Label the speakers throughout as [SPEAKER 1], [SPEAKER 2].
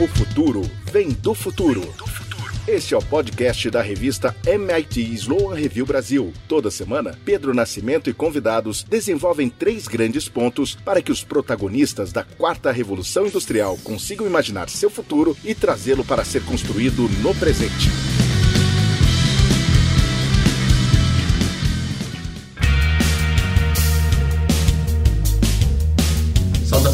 [SPEAKER 1] O futuro vem do futuro. Este é o podcast da revista MIT Sloan Review Brasil. Toda semana, Pedro Nascimento e convidados desenvolvem três grandes pontos para que os protagonistas da quarta revolução industrial consigam imaginar seu futuro e trazê-lo para ser construído no presente.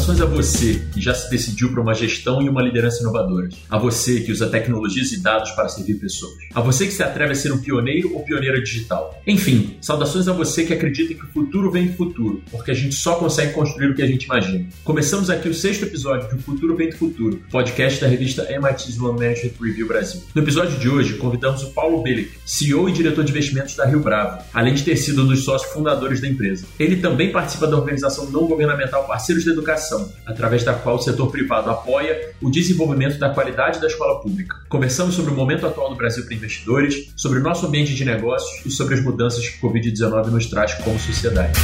[SPEAKER 2] Saudações a você que já se decidiu para uma gestão e uma liderança inovadoras. A você que usa tecnologias e dados para servir pessoas. A você que se atreve a ser um pioneiro ou pioneira digital. Enfim, saudações a você que acredita que o futuro vem do futuro, porque a gente só consegue construir o que a gente imagina. Começamos aqui o sexto episódio de O Futuro Vem do Futuro, podcast da revista MIT Sloan Management Review Brasil. No episódio de hoje, convidamos o Paulo Belic, CEO e diretor de investimentos da Rio Bravo, além de ter sido um dos sócios fundadores da empresa. Ele também participa da organização não governamental Parceiros da Educação, através da qual o setor privado apoia o desenvolvimento da qualidade da escola pública. Conversamos sobre o momento atual do Brasil para investidores, sobre o nosso ambiente de negócios e sobre as mudanças que o Covid-19 nos traz como sociedade.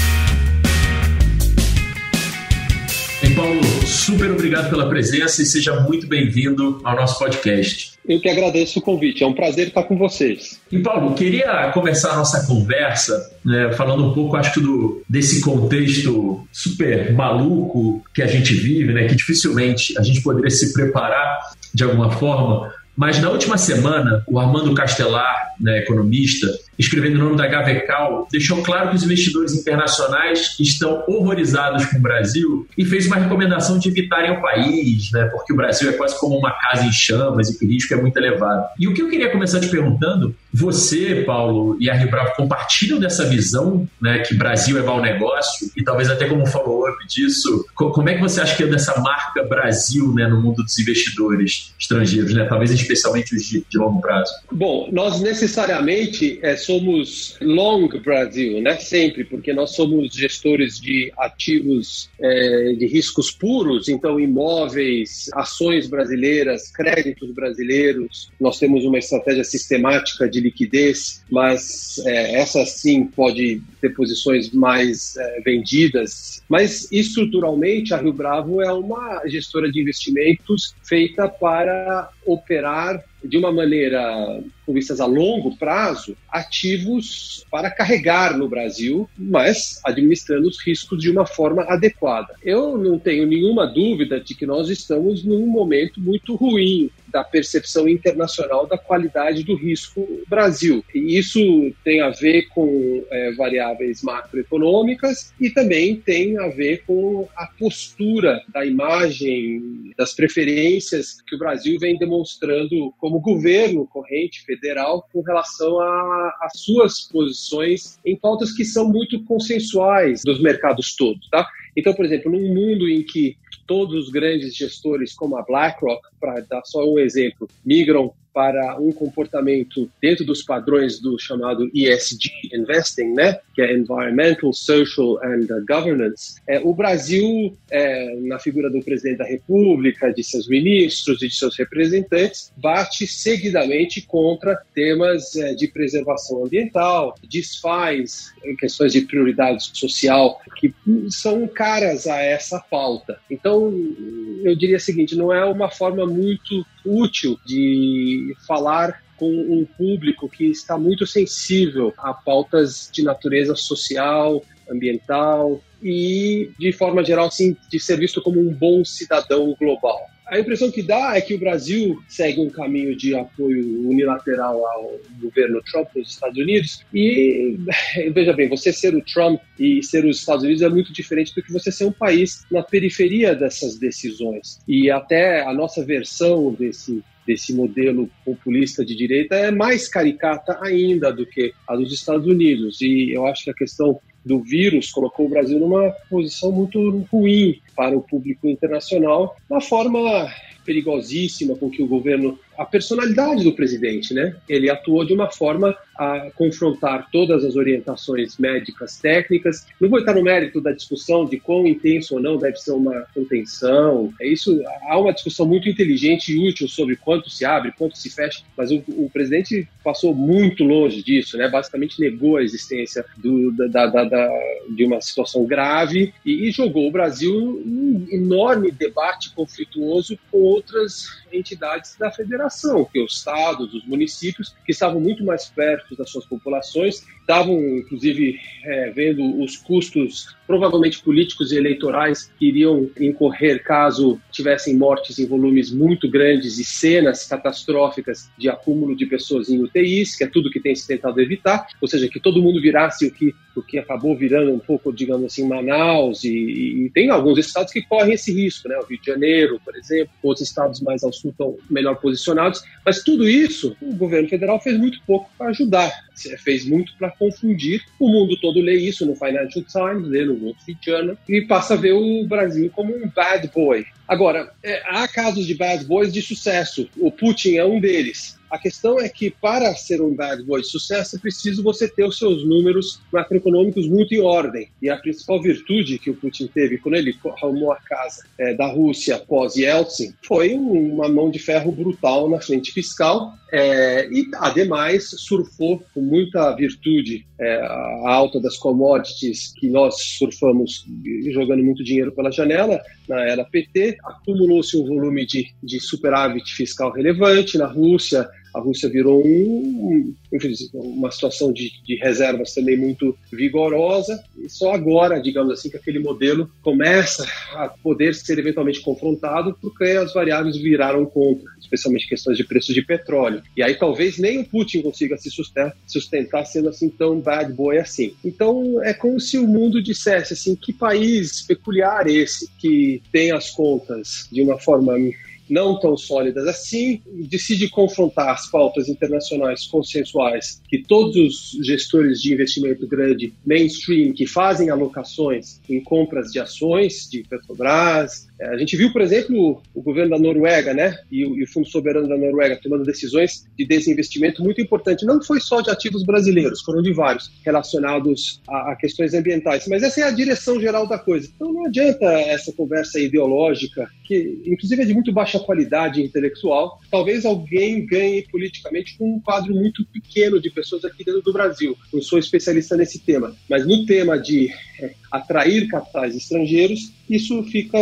[SPEAKER 2] E Paulo, super obrigado pela presença e seja muito bem-vindo ao nosso podcast.
[SPEAKER 3] Eu que agradeço o convite, é um prazer estar com vocês.
[SPEAKER 2] E Paulo, queria começar a nossa conversa né, falando um pouco, acho que, do, desse contexto super maluco que a gente vive, né, que dificilmente a gente poderia se preparar de alguma forma. Mas na última semana, o Armando Castelar, né, economista, escrevendo o nome da Gavecal, deixou claro que os investidores internacionais estão horrorizados com o Brasil e fez uma recomendação de evitarem o país, né, porque o Brasil é quase como uma casa em chamas e o risco é muito elevado. E o que eu queria começar te perguntando, você, Paulo, e a compartilham dessa visão, né, que Brasil é mau negócio e talvez até como follow-up disso, como é que você acha que é dessa marca Brasil, né, no mundo dos investidores estrangeiros, né, talvez especialmente os de, de longo prazo?
[SPEAKER 3] Bom, nós necessariamente é, somos long Brasil, né? Sempre, porque nós somos gestores de ativos é, de riscos puros, então imóveis, ações brasileiras, créditos brasileiros. Nós temos uma estratégia sistemática de liquidez, mas é, essa sim pode ter posições mais é, vendidas. Mas estruturalmente a Rio Bravo é uma gestora de investimentos feita para operar de uma maneira com vistas a longo prazo, ativos para carregar no Brasil, mas administrando os riscos de uma forma adequada. Eu não tenho nenhuma dúvida de que nós estamos num momento muito ruim da percepção internacional da qualidade do risco Brasil. E isso tem a ver com é, variáveis macroeconômicas e também tem a ver com a postura da imagem, das preferências que o Brasil vem demonstrando como governo corrente federal com relação às suas posições em pautas que são muito consensuais dos mercados todos, tá? Então, por exemplo, num mundo em que todos os grandes gestores, como a BlackRock, para dar só um exemplo, migram para um comportamento dentro dos padrões do chamado ESG investing, né, que é Environmental, Social and Governance. É, o Brasil, é, na figura do presidente da República, de seus ministros e de seus representantes, bate seguidamente contra temas é, de preservação ambiental, desfaz questões de prioridade social que são caras a essa pauta. Então, eu diria o seguinte: não é uma forma muito útil de falar com um público que está muito sensível a pautas de natureza social, ambiental e, de forma geral, sim, de ser visto como um bom cidadão global. A impressão que dá é que o Brasil segue um caminho de apoio unilateral ao governo Trump nos Estados Unidos. E veja bem, você ser o Trump e ser os Estados Unidos é muito diferente do que você ser um país na periferia dessas decisões. E até a nossa versão desse desse modelo populista de direita é mais caricata ainda do que a dos Estados Unidos. E eu acho que a questão do vírus colocou o Brasil numa posição muito ruim para o público internacional, uma forma perigosíssima com que o governo a personalidade do presidente, né? Ele atuou de uma forma a confrontar todas as orientações médicas técnicas. Não vou entrar no mérito da discussão de quão intenso ou não deve ser uma contenção. É isso. Há uma discussão muito inteligente e útil sobre quanto se abre, quanto se fecha, mas o, o presidente passou muito longe disso, né? Basicamente negou a existência do, da, da, da, de uma situação grave e, e jogou o Brasil num enorme debate conflituoso com outras entidades da federação, que é os estados, os municípios, que estavam muito mais perto das suas populações, estavam, inclusive, é, vendo os custos, provavelmente políticos e eleitorais, que iriam incorrer caso tivessem mortes em volumes muito grandes e cenas catastróficas de acúmulo de pessoas em UTIs, que é tudo que tem se tentado evitar, ou seja, que todo mundo virasse o que, o que acabou virando um pouco, digamos assim, Manaus, e, e tem alguns estados que correm esse risco, né? o Rio de Janeiro, por exemplo, outros estados mais ao sul estão melhor posicionados, mas tudo isso o governo federal fez muito pouco para ajudar, fez muito para confundir. O mundo todo lê isso no Financial Times, lê no Wall Street Journal e passa a ver o Brasil como um bad boy. Agora, é, há casos de bad boys de sucesso. O Putin é um deles. A questão é que para ser um bad boy de sucesso é preciso você ter os seus números macroeconômicos muito em ordem. E a principal virtude que o Putin teve quando ele arrumou a casa é, da Rússia pós Yeltsin foi uma mão de ferro brutal na frente fiscal é, e, ademais, surfou com muita virtude é, a alta das commodities que nós surfamos jogando muito dinheiro pela janela na era PT. Acumulou-se um volume de, de superávit fiscal relevante na Rússia a Rússia virou um, uma situação de, de, reservas também muito vigorosa, e só agora, digamos assim, que aquele modelo começa a poder ser eventualmente confrontado, porque as variáveis viraram contra, especialmente questões de preço de petróleo. E aí talvez nem o Putin consiga se sustentar, sustentar sendo assim tão bad boy assim. Então é como se o mundo dissesse assim, que país peculiar esse que tem as contas de uma forma não tão sólidas assim, decide confrontar as pautas internacionais consensuais que todos os gestores de investimento grande, mainstream, que fazem alocações em compras de ações de Petrobras, é, a gente viu, por exemplo, o governo da Noruega, né, e o, Fundo Soberano da Noruega tomando decisões de desinvestimento muito importante. Não foi só de ativos brasileiros, foram de vários relacionados a, questões ambientais. Mas essa é a direção geral da coisa. Então não adianta essa conversa ideológica, que inclusive é de muito baixa qualidade intelectual. Talvez alguém ganhe politicamente com um quadro muito pequeno de pessoas aqui dentro do Brasil. Não sou especialista nesse tema, mas no tema de é, atrair capitais estrangeiros, isso fica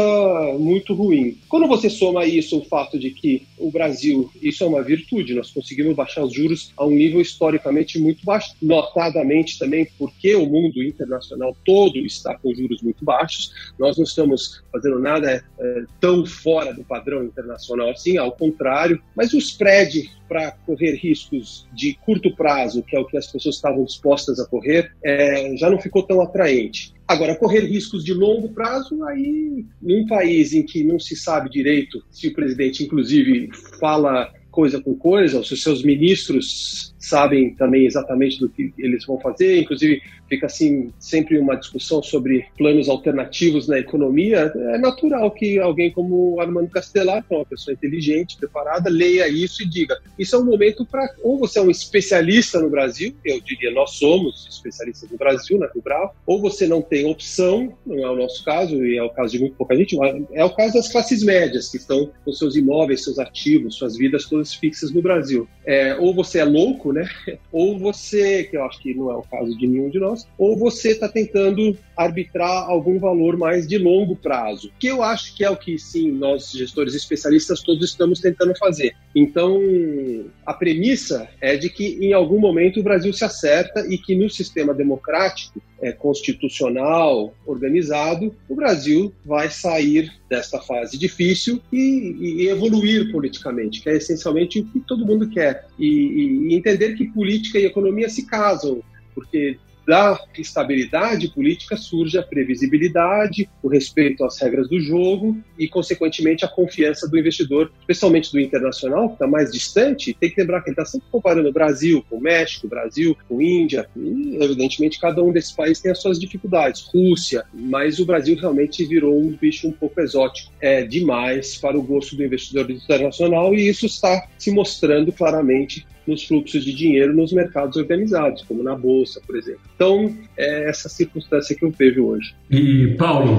[SPEAKER 3] muito ruim. Quando você soma isso o fato de que o Brasil, isso é uma virtude, nós conseguimos baixar os juros a um nível historicamente muito baixo, notadamente também porque o mundo internacional todo está com juros muito baixos, nós não estamos fazendo nada é, tão fora do padrão internacional assim, ao contrário, mas o spread para correr riscos de curto prazo, que é o que as pessoas estavam dispostas a correr, é, já não ficou tão atraente. Agora, correr riscos de longo prazo, aí, num país em que não se sabe direito se o presidente, inclusive, fala coisa com coisa, ou se os seus ministros sabem também exatamente do que eles vão fazer, inclusive fica assim sempre uma discussão sobre planos alternativos na economia, é natural que alguém como Armando Castelar, que é uma pessoa inteligente, preparada, leia isso e diga: isso é um momento para ou você é um especialista no Brasil, eu diria nós somos especialistas no Brasil, na Rubral, ou você não tem opção, não é o nosso caso e é o caso de muito pouca gente, é o caso das classes médias que estão com seus imóveis, seus ativos, suas vidas todas fixas no Brasil. É, ou você é louco, né? Ou você, que eu acho que não é o caso de nenhum de nós ou você está tentando arbitrar algum valor mais de longo prazo, que eu acho que é o que, sim, nós, gestores especialistas, todos estamos tentando fazer. Então, a premissa é de que, em algum momento, o Brasil se acerta e que, no sistema democrático, é, constitucional, organizado, o Brasil vai sair desta fase difícil e, e, evoluir politicamente, que é essencialmente o que todo mundo quer. E, e entender que política e economia se casam, porque da estabilidade política surge a previsibilidade, o respeito às regras do jogo e, consequentemente, a confiança do investidor, especialmente do internacional, que está mais distante. Tem que lembrar que ele está sempre comparando o Brasil com o México, o Brasil com Índia, e, evidentemente, cada um desses países tem as suas dificuldades. Rússia, mas o Brasil realmente virou um bicho um pouco exótico. É demais para o gosto do investidor internacional e isso está se mostrando claramente nos fluxos de dinheiro nos mercados organizados, como na Bolsa, por exemplo. Então, é essa circunstância que eu vejo hoje.
[SPEAKER 2] E, Paulo,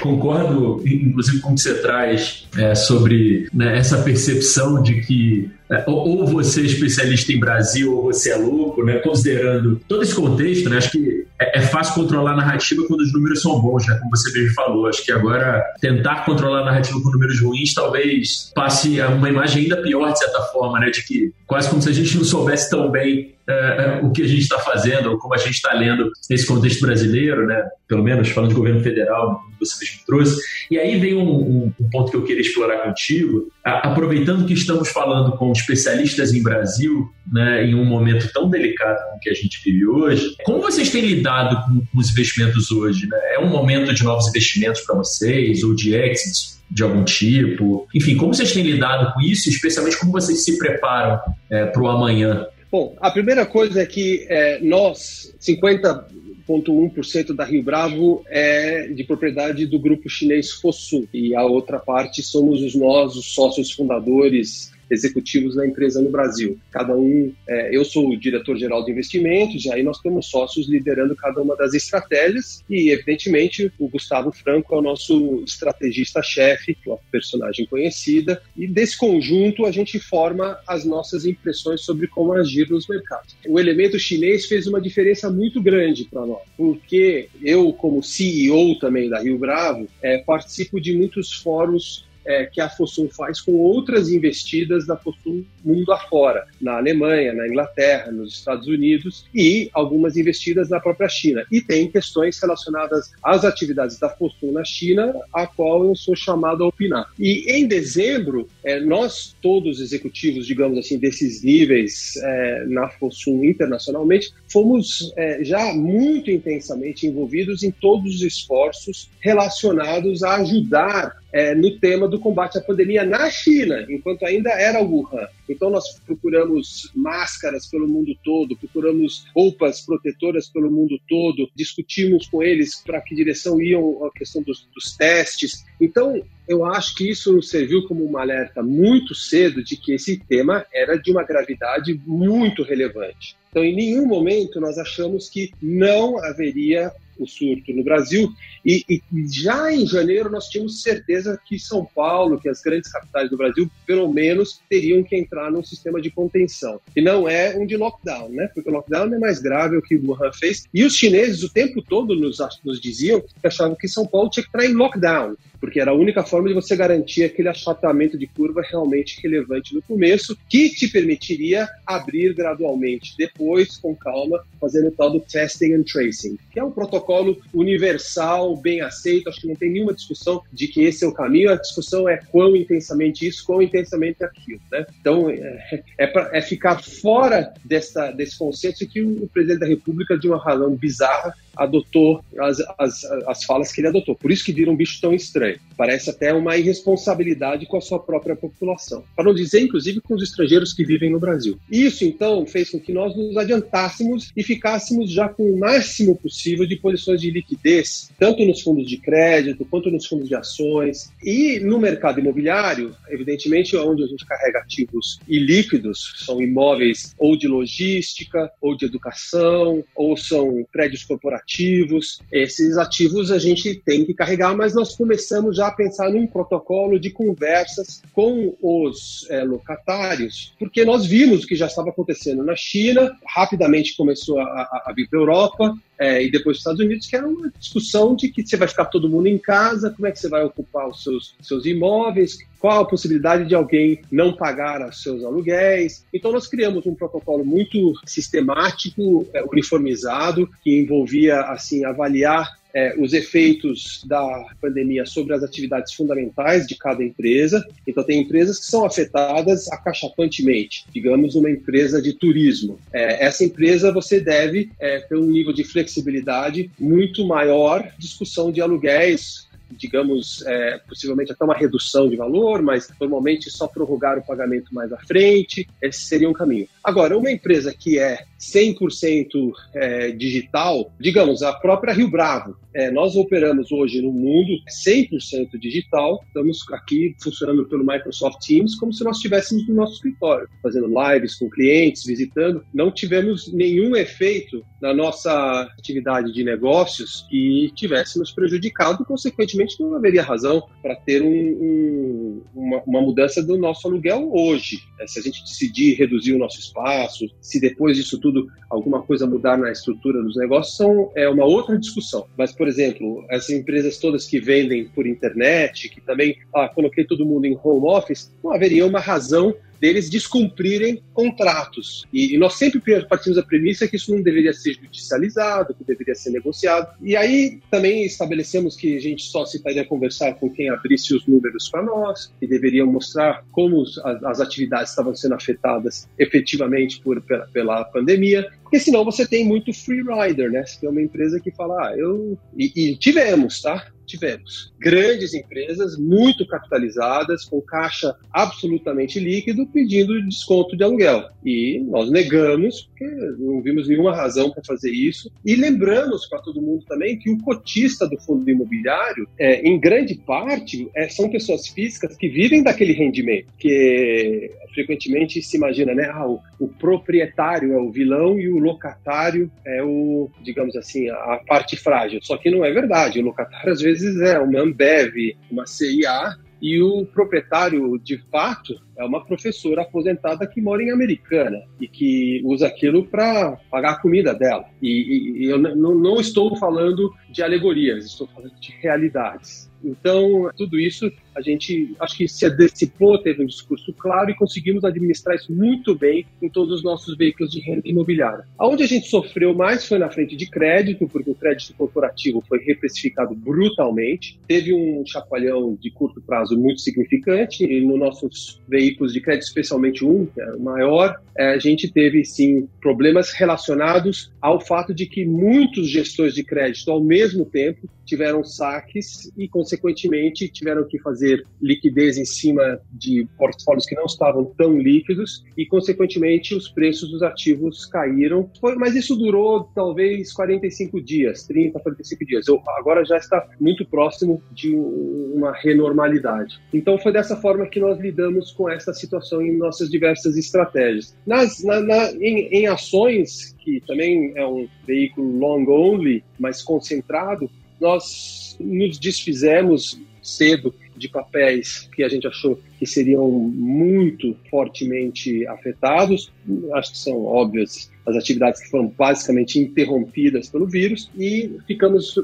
[SPEAKER 2] concordo, inclusive, com o que você traz é, sobre né, essa percepção de que ou você é especialista em Brasil ou você é louco, né? considerando todo esse contexto, né? acho que é, é, fácil controlar a narrativa quando os números são bons, né? como você mesmo falou. Acho que agora tentar controlar a narrativa com números ruins talvez passe uma imagem ainda pior, de certa forma, né? de que quase como se a gente não soubesse tão bem é, é o que a gente está fazendo ou como a gente está lendo nesse contexto brasileiro, né? pelo menos falando de governo federal, você mesmo trouxe. E aí vem um, um, um ponto que eu queria explorar contigo, a, aproveitando que estamos falando com especialistas em Brasil, né, em um momento tão delicado como que a gente vive hoje, como vocês têm lidado com, com os investimentos hoje? Né? É um momento de novos investimentos para vocês ou de exits? de algum tipo? Enfim, como vocês têm lidado com isso, especialmente como vocês se preparam é, para o amanhã?
[SPEAKER 3] Bom, a primeira coisa é que é, nós, 50,1% da Rio Bravo é de propriedade do grupo chinês Fosun e a outra parte somos os nós, os sócios fundadores executivos da empresa no Brasil. Cada um, é, eu sou o diretor-geral de investimentos, e aí nós temos sócios liderando cada uma das estratégias, e evidentemente o Gustavo Franco é o nosso estrategista-chefe, uma personagem conhecida, e desse conjunto a gente forma as nossas impressões sobre como agir nos mercados. O elemento chinês fez uma diferença muito grande para nós, porque eu, como CEO também da Rio Bravo, é, participo de muitos fóruns é, que a Fosun faz com outras investidas da Fosun mundo afora, na Alemanha, na Inglaterra, nos Estados Unidos e algumas investidas na própria China. E tem questões relacionadas às atividades da Fosun na China, a qual eu sou chamado a opinar. E em dezembro, é, nós todos executivos, digamos assim, desses níveis é, na Fosun internacionalmente, fomos é, já muito intensamente envolvidos em todos os esforços relacionados a ajudar é, no tema do combate à pandemia na China, enquanto ainda era Wuhan. Então, nós procuramos máscaras pelo mundo todo, procuramos roupas protetoras pelo mundo todo, discutimos com eles para que direção iam a questão dos, dos testes. Então, eu acho que isso nos serviu como um alerta muito cedo de que esse tema era de uma gravidade muito relevante. Então, em nenhum momento nós achamos que não haveria o surto no Brasil. E, e, já em janeiro nós tínhamos certeza que São Paulo, que as grandes capitais do Brasil, pelo menos teriam que entrar num sistema de contenção. E não é um de lockdown, né? Porque o lockdown é mais grave o que o Wuhan fez. E os chineses o tempo todo nos, nos diziam que achavam que São Paulo tinha que entrar em lockdown porque era a única forma de você garantir aquele achatamento de curva realmente relevante no começo, que te permitiria abrir gradualmente, depois, com calma, fazendo o tal do testing and tracing, que é um protocolo universal, bem aceito, acho que não tem nenhuma discussão de que esse é o caminho, a discussão é quão intensamente isso, quão intensamente aquilo. Né? Então, é, é, pra, é ficar fora dessa, desse conceito que o presidente da República, de uma razão bizarra, adotou as, as, as falas que ele adotou. Por isso que vira um bicho tão estranho. Parece até uma irresponsabilidade com a sua própria população. Para não dizer, inclusive, com os estrangeiros que vivem no Brasil. Isso, então, fez com que nós nos adiantássemos e ficássemos já com o máximo possível de posições de liquidez, tanto nos fundos de crédito, quanto nos fundos de ações. E no mercado imobiliário, evidentemente, onde a gente carrega ativos ilíquidos, são imóveis ou de logística, ou de educação, ou são prédios corporativos ativos. Esses ativos a gente tem que carregar, mas nós começamos já a pensar num protocolo de conversas com os é, locatários, porque nós vimos o que já estava acontecendo na China, rapidamente começou a, a, a vir para a Europa, é, e depois dos Estados Unidos, que era uma discussão de que você vai ficar todo mundo em casa, como é que você vai ocupar os seus, seus imóveis, qual a possibilidade de alguém não pagar os seus aluguéis. Então, nós criamos um protocolo muito sistemático, é, uniformizado, que envolvia assim avaliar é, os efeitos da pandemia sobre as atividades fundamentais de cada empresa. Então, tem empresas que são afetadas acachapantemente, digamos, uma empresa de turismo. É, essa empresa você deve é, ter um nível de flexibilidade muito maior, discussão de aluguéis digamos, é, possivelmente até uma redução de valor, mas normalmente só prorrogar o pagamento mais à frente, esse seria um caminho. Agora, uma empresa que é 100% é, digital, digamos, a própria Rio Bravo, é, nós operamos hoje no mundo 100% digital, estamos aqui funcionando pelo Microsoft Teams como se nós estivéssemos no nosso escritório, fazendo lives com clientes, visitando. Não tivemos nenhum efeito na nossa atividade de negócios que tivéssemos prejudicado, consequentemente não haveria razão para ter um, um, uma, uma, mudança do nosso aluguel hoje. É, se a gente decidir reduzir o nosso espaço, se depois disso tudo alguma coisa mudar na estrutura dos negócios, são, é uma outra discussão. Mas, por exemplo, as empresas todas que vendem por internet, que também ah, coloquei todo mundo em home office, não haveria uma razão deles descumprirem contratos. E, e, nós sempre partimos da premissa que isso não deveria ser judicializado, que deveria ser negociado. E aí também estabelecemos que a gente só se estaria conversar com quem abrisse os números para nós, que deveriam mostrar como as, as atividades estavam sendo afetadas efetivamente por, pela, pela pandemia, porque senão você tem muito free rider, né? Você tem uma empresa que fala, ah, eu. E, e tivemos, tá? Tivemos grandes empresas muito capitalizadas, com caixa absolutamente líquido, pedindo desconto de aluguel. E nós negamos, porque não vimos nenhuma razão para fazer isso. E lembramos para todo mundo também que o cotista do fundo imobiliário, é, em grande parte, é, são pessoas físicas que vivem daquele rendimento, que frequentemente se imagina, né? Ah, o, o, proprietário é o vilão e o locatário é o, digamos assim, a parte frágil. Só que não é verdade. O locatário, às vezes, é uma Ambev, uma CIA, e o proprietário, de fato, é uma professora aposentada que mora em Americana e que usa aquilo para pagar a comida dela. E, e eu não estou falando de alegorias, estou falando de realidades. Então, tudo isso a gente acho que se antecipou, teve um discurso claro e conseguimos administrar isso muito bem em todos os nossos veículos de renda imobiliária. Aonde a gente sofreu mais foi na frente de crédito, porque o crédito corporativo foi reprecificado brutalmente, teve um chacoalhão de curto prazo muito significante e nos nossos veículos de crédito, especialmente um, que é o maior, é, a gente teve sim problemas relacionados ao fato de que muitos gestores de crédito ao mesmo tempo tiveram saques e, consequentemente, tiveram que fazer liquidez em cima de portfólios que não estavam tão líquidos e, consequentemente, os preços dos ativos caíram. Foi, mas isso durou talvez 45 dias, 30, 45 dias. Eu, agora já está muito próximo de uma renormalidade. Então, foi dessa forma que nós lidamos com essa situação em nossas diversas estratégias. Nas, na, na, em, em ações, que também é um veículo long only, mas concentrado, nós nos desfizemos cedo de papéis que a gente achou que seriam muito fortemente afetados. Acho que são óbvias as atividades que foram basicamente interrompidas pelo vírus e ficamos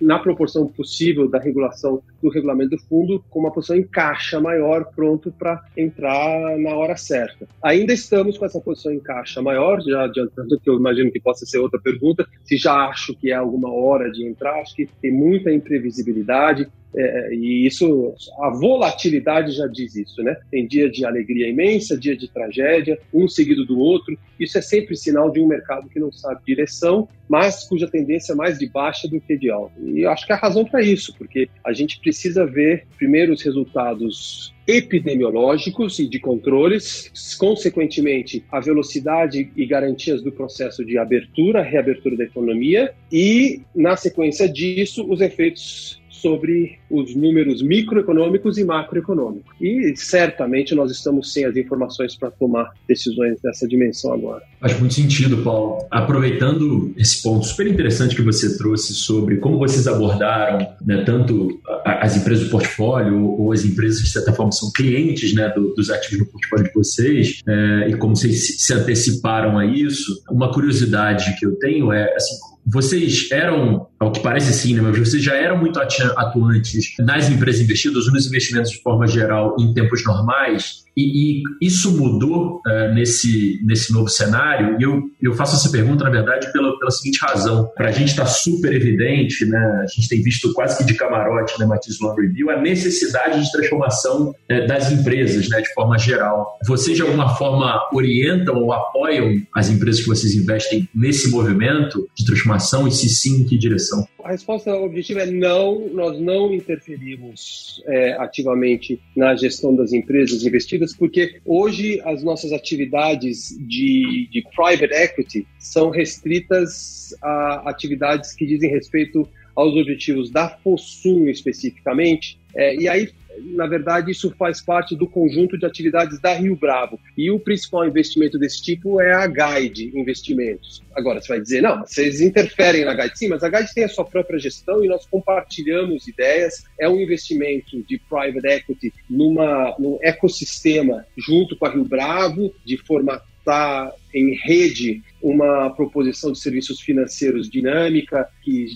[SPEAKER 3] na proporção possível da regulação do regulamento do fundo com uma posição em caixa maior pronto para entrar na hora certa. Ainda estamos com essa posição em caixa maior, já adiantando que eu imagino que possa ser outra pergunta, se já acho que é alguma hora de entrar, acho que tem muita imprevisibilidade, é, e isso, a volatilidade já diz isso, né? Tem dia de alegria imensa, dia de tragédia, um seguido do outro. Isso é sempre sinal de um mercado que não sabe direção, mas cuja tendência é mais de baixa do que de alta. E eu acho que a razão para isso, porque a gente precisa ver primeiro os resultados epidemiológicos e de controles, consequentemente, a velocidade e garantias do processo de abertura, reabertura da economia e, na sequência disso, os efeitos sobre os números microeconômicos e macroeconômicos. E certamente nós estamos sem as informações para tomar decisões dessa dimensão agora.
[SPEAKER 2] Faz muito sentido, Paulo. Aproveitando esse ponto super interessante que você trouxe sobre como vocês abordaram né, tanto as empresas do portfólio ou as empresas de certa forma, são clientes né, do, dos ativos no portfólio de vocês é, e como vocês se anteciparam a isso, uma curiosidade que eu tenho é, assim, vocês eram ao que parece sim, né? mas vocês já eram muito atuantes nas empresas investidas, nos investimentos de forma geral, em tempos normais, e, e isso mudou uh, nesse, nesse novo cenário. E eu, eu faço essa pergunta, na verdade, pela, pela seguinte razão. Para a gente está super evidente, né? a gente tem visto quase que de camarote né, Matiz Law Review, a necessidade de transformação uh, das empresas, né, de forma geral. Vocês, de alguma forma, orientam ou apoiam as empresas que vocês investem nesse movimento de transformação? E se sim, em que direção?
[SPEAKER 3] A resposta objetiva é não, nós não interferimos é, ativamente na gestão das empresas investidas, porque hoje as nossas atividades de, de private equity são restritas a atividades que dizem respeito aos objetivos da Fossum especificamente, é, e aí na verdade, isso faz parte do conjunto de atividades da Rio Bravo. E o principal investimento desse tipo é a Guide Investimentos. Agora, você vai dizer, não, vocês interferem na Guide. Sim, mas a Guide tem a sua própria gestão e nós compartilhamos ideias. É um investimento de private equity numa, num ecossistema junto com a Rio Bravo, de formatar em rede uma proposição de serviços financeiros dinâmica que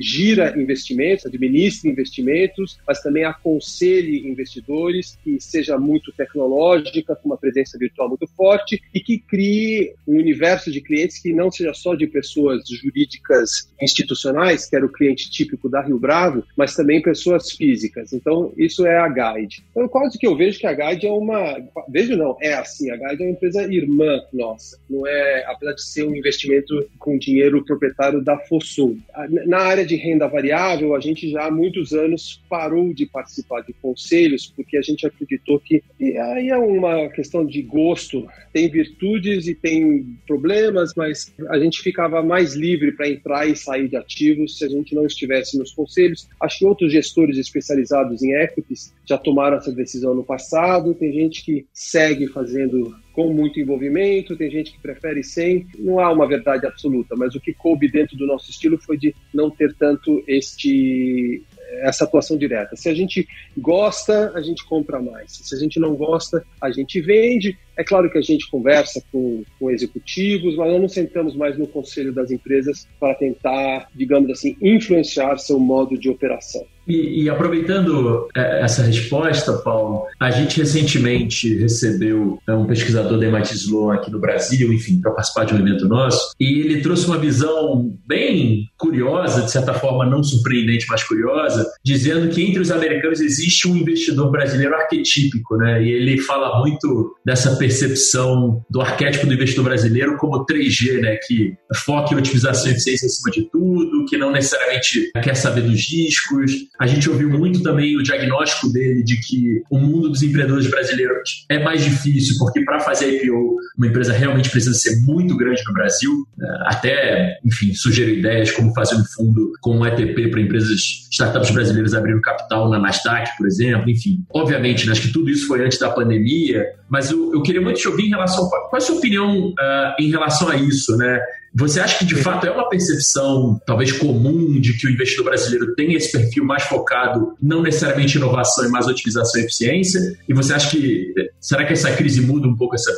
[SPEAKER 3] gira investimentos, administra investimentos, mas também aconselhe investidores, que seja muito tecnológica, com uma presença virtual muito forte e que crie um universo de clientes que não seja só de pessoas jurídicas institucionais, que era o cliente típico da Rio Bravo, mas também pessoas físicas. Então, isso é a Guide. Então, quase que eu vejo que a Guide é uma. Vejo não, é assim, a Guide é uma empresa irmã nossa. Não é, apesar de ser um investimento com dinheiro proprietário da Fossum. Na área de renda variável, a gente já há muitos anos parou de participar de conselhos, porque a gente acreditou que aí é uma questão de gosto, tem virtudes e tem problemas, mas a gente ficava mais livre para entrar e sair de ativos se a gente não estivesse nos conselhos. Acho que outros gestores especializados em equities já tomaram essa decisão no passado, tem gente que segue fazendo com muito envolvimento, tem gente que prefere sem. Não há uma verdade absoluta, mas o que coube dentro do nosso estilo foi de não ter tanto este essa atuação direta. Se a gente gosta, a gente compra mais. Se a gente não gosta, a gente vende. É claro que a gente conversa com, com executivos, mas nós não sentamos mais no conselho das empresas para tentar, digamos assim, influenciar seu modo de operação.
[SPEAKER 2] E, e, aproveitando é, essa resposta, Paulo, a gente recentemente recebeu é, um pesquisador da MIT Sloan aqui no Brasil, enfim, para participar de um evento nosso, e ele trouxe uma visão bem curiosa, de certa forma não surpreendente, mas curiosa, dizendo que entre os americanos existe um investidor brasileiro arquetípico, né? E ele fala muito dessa percepção do arquétipo do investidor brasileiro como 3G, né? Que foca em otimização e eficiência acima de tudo, que não necessariamente quer saber dos riscos. A gente ouviu muito também o diagnóstico dele de que o mundo dos empreendedores brasileiros é mais difícil, porque para fazer IPO, uma empresa realmente precisa ser muito grande no Brasil. Né? Até, enfim, sugeriu ideias como fazer um fundo com um ETP para empresas, startups brasileiras abrindo capital na Nasdaq, por exemplo. Enfim, obviamente, né, acho que tudo isso foi antes da pandemia, mas eu, eu queria muito te ouvir em relação. Qual é a sua opinião uh, em relação a isso, né? Você acha que de fato é uma percepção talvez comum de que o investidor brasileiro tem esse perfil mais focado não necessariamente em inovação e mais otimização e eficiência? E você acha que será que essa crise muda um pouco essa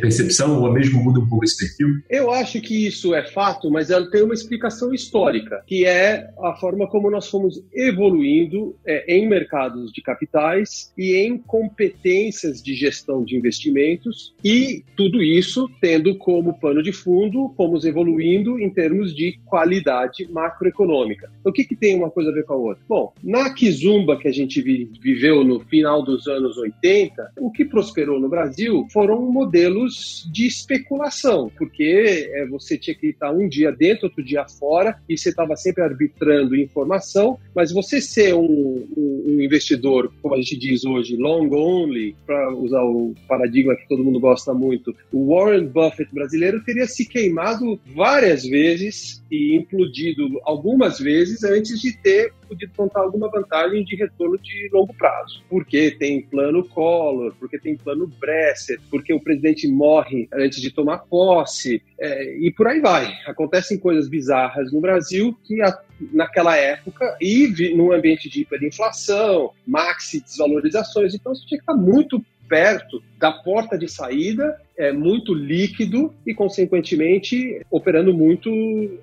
[SPEAKER 2] percepção ou mesmo muda um pouco esse perfil?
[SPEAKER 3] Eu acho que isso é fato, mas ela tem uma explicação histórica, que é a forma como nós fomos evoluindo é, em mercados de capitais e em competências de gestão de investimentos e tudo isso tendo como pano de fundo fomos estamos evoluindo em termos de qualidade macroeconômica. Então, o que, que tem uma coisa a ver com a outra? Bom, na Kizumba que a gente viveu no final dos anos 80, o que prosperou no Brasil foram modelos de especulação, porque é, você tinha que estar um dia dentro, outro dia fora, e você estava sempre arbitrando informação, mas você ser um, um, um investidor, como a gente diz hoje, long only, para usar o paradigma que todo mundo gosta muito, o Warren Buffett brasileiro teria se queimado várias vezes e implodido algumas vezes antes de ter podido contar alguma vantagem de retorno de longo prazo. Porque tem plano Collor, porque tem plano Bresser, porque o presidente morre antes de tomar posse, é, e por aí vai. Acontecem coisas bizarras no Brasil que a, naquela época, e num ambiente de hiperinflação, maxi desvalorizações, então você tinha que estar muito perto da porta de saída, é muito líquido e, consequentemente, operando muito,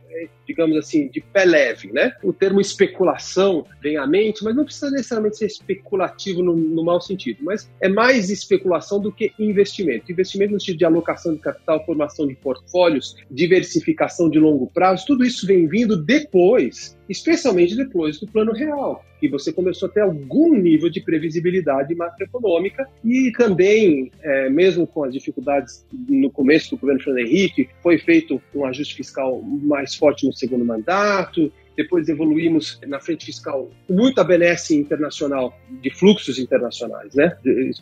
[SPEAKER 3] é, digamos assim, de pé leve. Né? O termo especulação vem à mente, mas não precisa necessariamente ser especulativo no, no mau sentido, mas é mais especulação do que investimento. Investimento no sentido de alocação de capital, formação de portfólios, diversificação de longo prazo, tudo isso vem vindo depois especialmente depois do plano real, que você começou a ter algum nível de previsibilidade macroeconômica e também, é, mesmo com as dificuldades no começo do governo Fernando Henrique, foi feito um ajuste fiscal mais forte no segundo mandato, depois evoluímos na frente fiscal muita benesse internacional, de fluxos internacionais, né?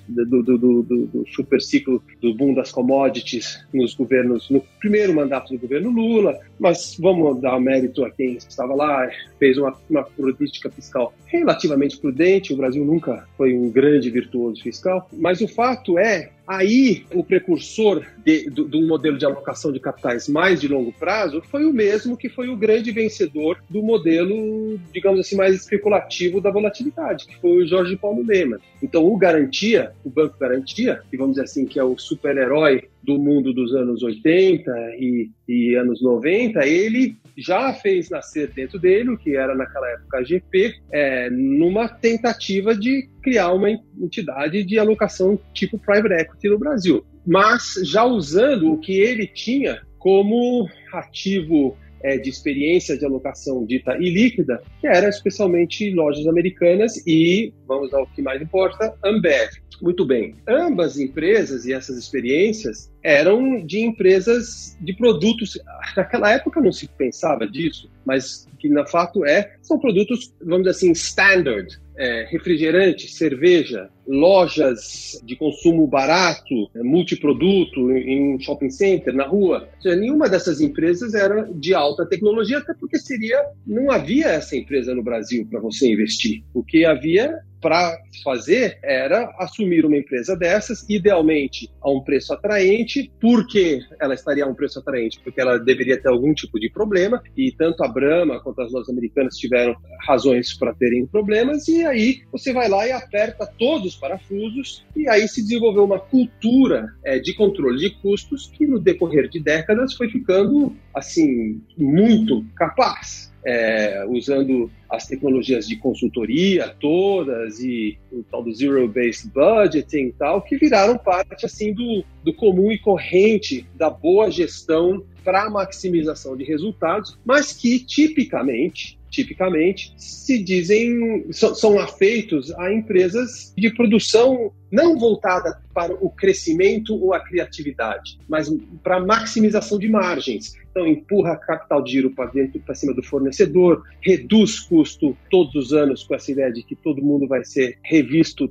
[SPEAKER 3] Do, do, do, do, super ciclo do boom das commodities nos governos, no primeiro mandato do governo Lula, mas vamos dar mérito a quem estava lá, fez uma, uma política fiscal relativamente prudente, o Brasil nunca foi um grande virtuoso fiscal, mas o fato é Aí, o precursor de, um modelo de alocação de capitais mais de longo prazo foi o mesmo que foi o grande vencedor do modelo, digamos assim, mais especulativo da volatilidade, que foi o Jorge Paulo Leman. Então, o Garantia, o Banco Garantia, que vamos dizer assim, que é o super-herói do mundo dos anos 80 e, e, anos 90, ele já fez nascer dentro dele, o que era naquela época a GP, é, numa tentativa de criar uma entidade de alocação tipo private equity no Brasil. Mas já usando o que ele tinha como ativo é, de experiência de alocação dita ilíquida, que era especialmente lojas americanas e, vamos ao que mais importa, Ambev. Muito bem. Ambas empresas e essas experiências eram de empresas de produtos. Naquela época não se pensava disso, mas que na fato é, são produtos, vamos dizer assim, standard, é, refrigerante, cerveja, lojas de consumo barato, é, multiproduto em shopping center, na rua. Seja, nenhuma dessas empresas era de alta tecnologia, até porque seria não havia essa empresa no Brasil para você investir. O que havia para fazer era assumir uma empresa dessas, idealmente a um preço atraente. Por que ela estaria a um preço atraente? Porque ela deveria ter algum tipo de problema, e tanto a Brahma quanto as lojas americanas tiveram razões para terem problemas, e aí você vai lá e aperta todos os parafusos, e aí se desenvolveu uma cultura é, de controle de custos que no decorrer de décadas foi ficando assim muito capaz é, usando as tecnologias de consultoria todas e o tal do zero-based budgeting e tal, que viraram parte assim do, do comum e corrente da boa gestão para maximização de resultados, mas que tipicamente tipicamente se dizem são, são afeitos a empresas de produção não voltada para o crescimento ou a criatividade, mas para maximização de margens. Então, empurra capital de giro para dentro, para cima do fornecedor, reduz custo todos os anos com essa ideia de que todo mundo vai ser revisto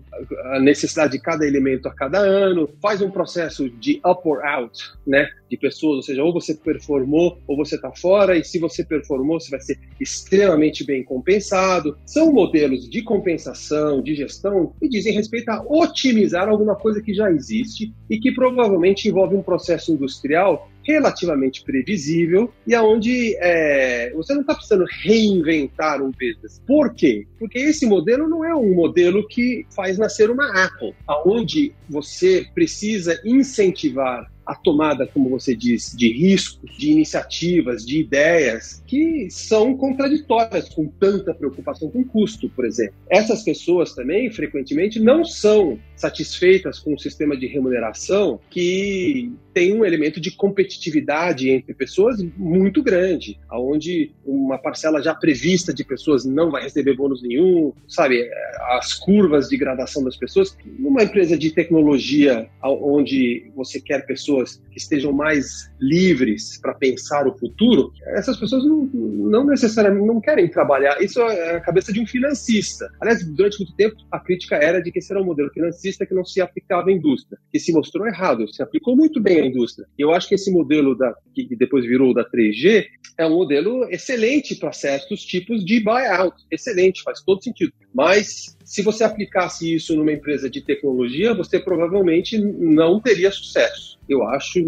[SPEAKER 3] a necessidade de cada elemento a cada ano, faz um processo de up or out, né, de pessoas, ou seja, ou você performou ou você está fora, e se você performou, você vai ser extremamente bem compensado. São modelos de compensação, de gestão, que dizem respeito a otimizar alguma coisa que já existe e que provavelmente envolve um processo industrial relativamente previsível e aonde é, você não está precisando reinventar um business. Por quê? Porque esse modelo não é um modelo que faz nascer uma Apple, aonde você precisa incentivar a tomada, como você diz, de riscos, de iniciativas, de ideias que são contraditórias com tanta preocupação com custo, por exemplo. Essas pessoas também, frequentemente, não são satisfeitas com um sistema de remuneração que tem um elemento de competitividade entre pessoas muito grande, aonde uma parcela já prevista de pessoas não vai receber bônus nenhum, sabe? As curvas de gradação das pessoas. Numa empresa de tecnologia onde você quer pessoas pessoas. Estejam mais livres para pensar o futuro, essas pessoas não, não necessariamente não querem trabalhar. Isso é a cabeça de um financista. Aliás, durante muito tempo a crítica era de que esse era um modelo financista que não se aplicava à indústria, que se mostrou errado, se aplicou muito bem indústria. E eu acho que esse modelo da, que depois virou da 3G é um modelo excelente para certos tipos de buyout. Excelente, faz todo sentido. Mas se você aplicasse isso numa empresa de tecnologia, você provavelmente não teria sucesso. Eu acho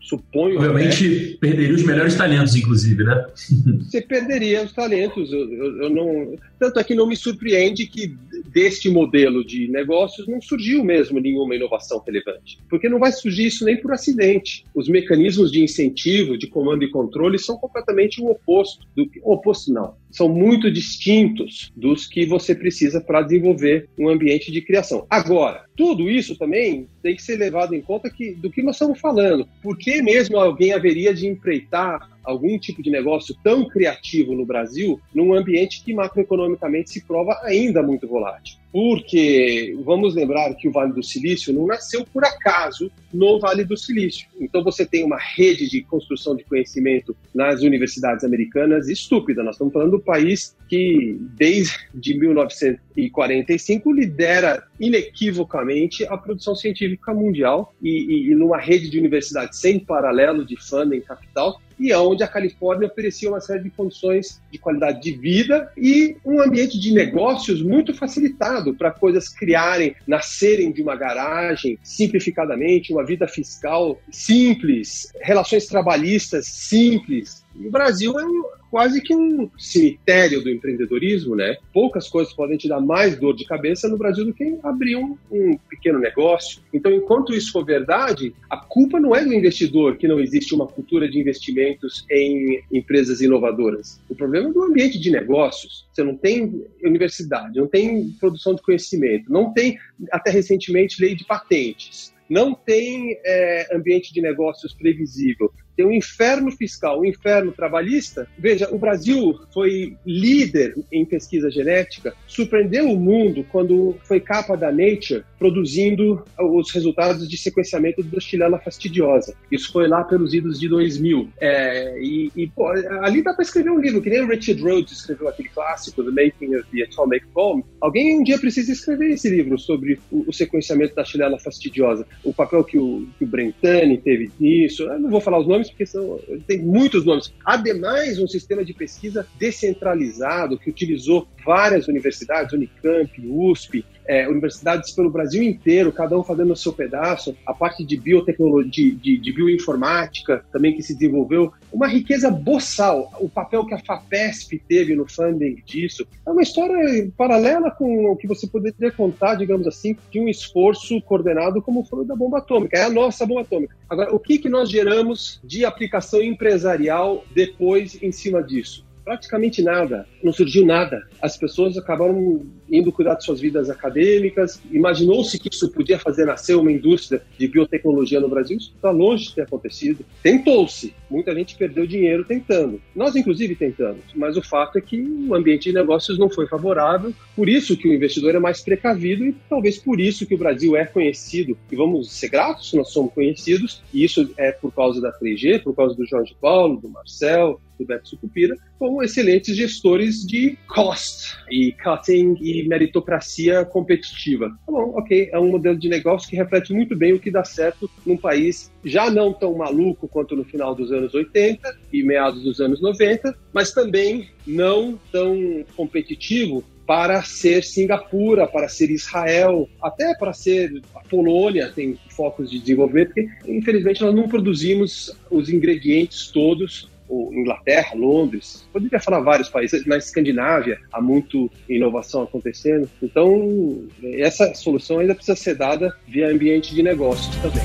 [SPEAKER 3] suponho.
[SPEAKER 2] Obviamente perderia os melhores talentos, inclusive, né?
[SPEAKER 3] Você perderia os talentos. Eu, eu, eu, não... Tanto é que não me surpreende que deste modelo de negócios não surgiu mesmo nenhuma inovação relevante. Porque não vai surgir isso nem por acidente. Os mecanismos de incentivo, de comando e controle são completamente o oposto. Do... O oposto não são muito distintos dos que você precisa para desenvolver um ambiente de criação. Agora, tudo isso também tem que ser levado em conta que, do que nós estamos falando. Por que mesmo alguém haveria de empreitar algum tipo de negócio tão criativo no Brasil num ambiente que macroeconomicamente se prova ainda muito volátil? Porque vamos lembrar que o Vale do Silício não nasceu por acaso no Vale do Silício. Então você tem uma rede de construção de conhecimento nas universidades americanas estúpida. Nós estamos falando do país que desde 1945 lidera inequivocamente a produção científica mundial e, e, e numa rede de universidades sem paralelo de funding capital e onde a Califórnia oferecia uma série de condições de qualidade de vida e um ambiente de negócios muito facilitado para coisas criarem, nascerem de uma garagem, simplificadamente, uma vida fiscal simples, relações trabalhistas simples. O Brasil é quase que um cemitério do empreendedorismo, né? Poucas coisas podem te dar mais dor de cabeça no Brasil do que abrir um, um pequeno negócio. Então, enquanto isso for verdade, a culpa não é do investidor que não existe uma cultura de investimentos em empresas inovadoras. O problema é do ambiente de negócios. Você não tem universidade, não tem produção de conhecimento, não tem, até recentemente, lei de patentes não tem é, ambiente de negócios previsível, tem um inferno fiscal, um inferno trabalhista. Veja, o Brasil foi líder em pesquisa genética, surpreendeu o mundo quando foi capa da Nature produzindo os resultados de sequenciamento do Xylella fastidiosa. Isso foi lá pelos idos de 2000. É, e, e pô, ali dá para escrever um livro, que nem o Richard Rhodes escreveu aquele clássico, The Making of the Atomic Bomb. Alguém um dia precisa escrever esse livro sobre o, o sequenciamento da Xylella fastidiosa, o papel que o, que o Brentani teve nisso. Eu não vou falar os nomes, porque são, tem muitos nomes. Ademais, um sistema de pesquisa descentralizado que utilizou várias universidades, Unicamp, USP, é, universidades pelo Brasil inteiro, cada um fazendo o seu pedaço, a parte de biotecnologia, de, de, de, bioinformática também que se desenvolveu, uma riqueza boçal, o papel que a FAPESP teve no funding disso, é uma história paralela com o que você poderia contar, digamos assim, de um esforço coordenado como foi o da bomba atômica, é a nossa bomba atômica. Agora, o que, que nós geramos de aplicação empresarial depois em cima disso? Praticamente nada, não surgiu nada. As pessoas acabaram indo cuidar de suas vidas acadêmicas. Imaginou-se que isso podia fazer nascer uma indústria de biotecnologia no Brasil? Isso está longe de ter acontecido. Tentou-se, muita gente perdeu dinheiro tentando. Nós, inclusive, tentamos, mas o fato é que o ambiente de negócios não foi favorável, por isso que o investidor é mais precavido e talvez por isso que o Brasil é conhecido. E vamos ser gratos, nós somos conhecidos, e isso é por causa da 3G, por causa do Jorge Paulo, do Marcel, do Beto Sucupira, como excelentes gestores de cost e cutting e meritocracia competitiva. Tá bom, ok, é um modelo de negócio que reflete muito bem o que dá certo num país já não tão maluco quanto no final dos anos 80 e meados dos anos 90, mas também não tão competitivo para ser Singapura, para ser Israel, até para ser a Polônia tem focos de desenvolvimento, porque infelizmente nós não produzimos os ingredientes todos Inglaterra, Londres, poderia falar vários países, na Escandinávia há muito inovação acontecendo. Então, essa solução ainda precisa ser dada via ambiente de negócios também.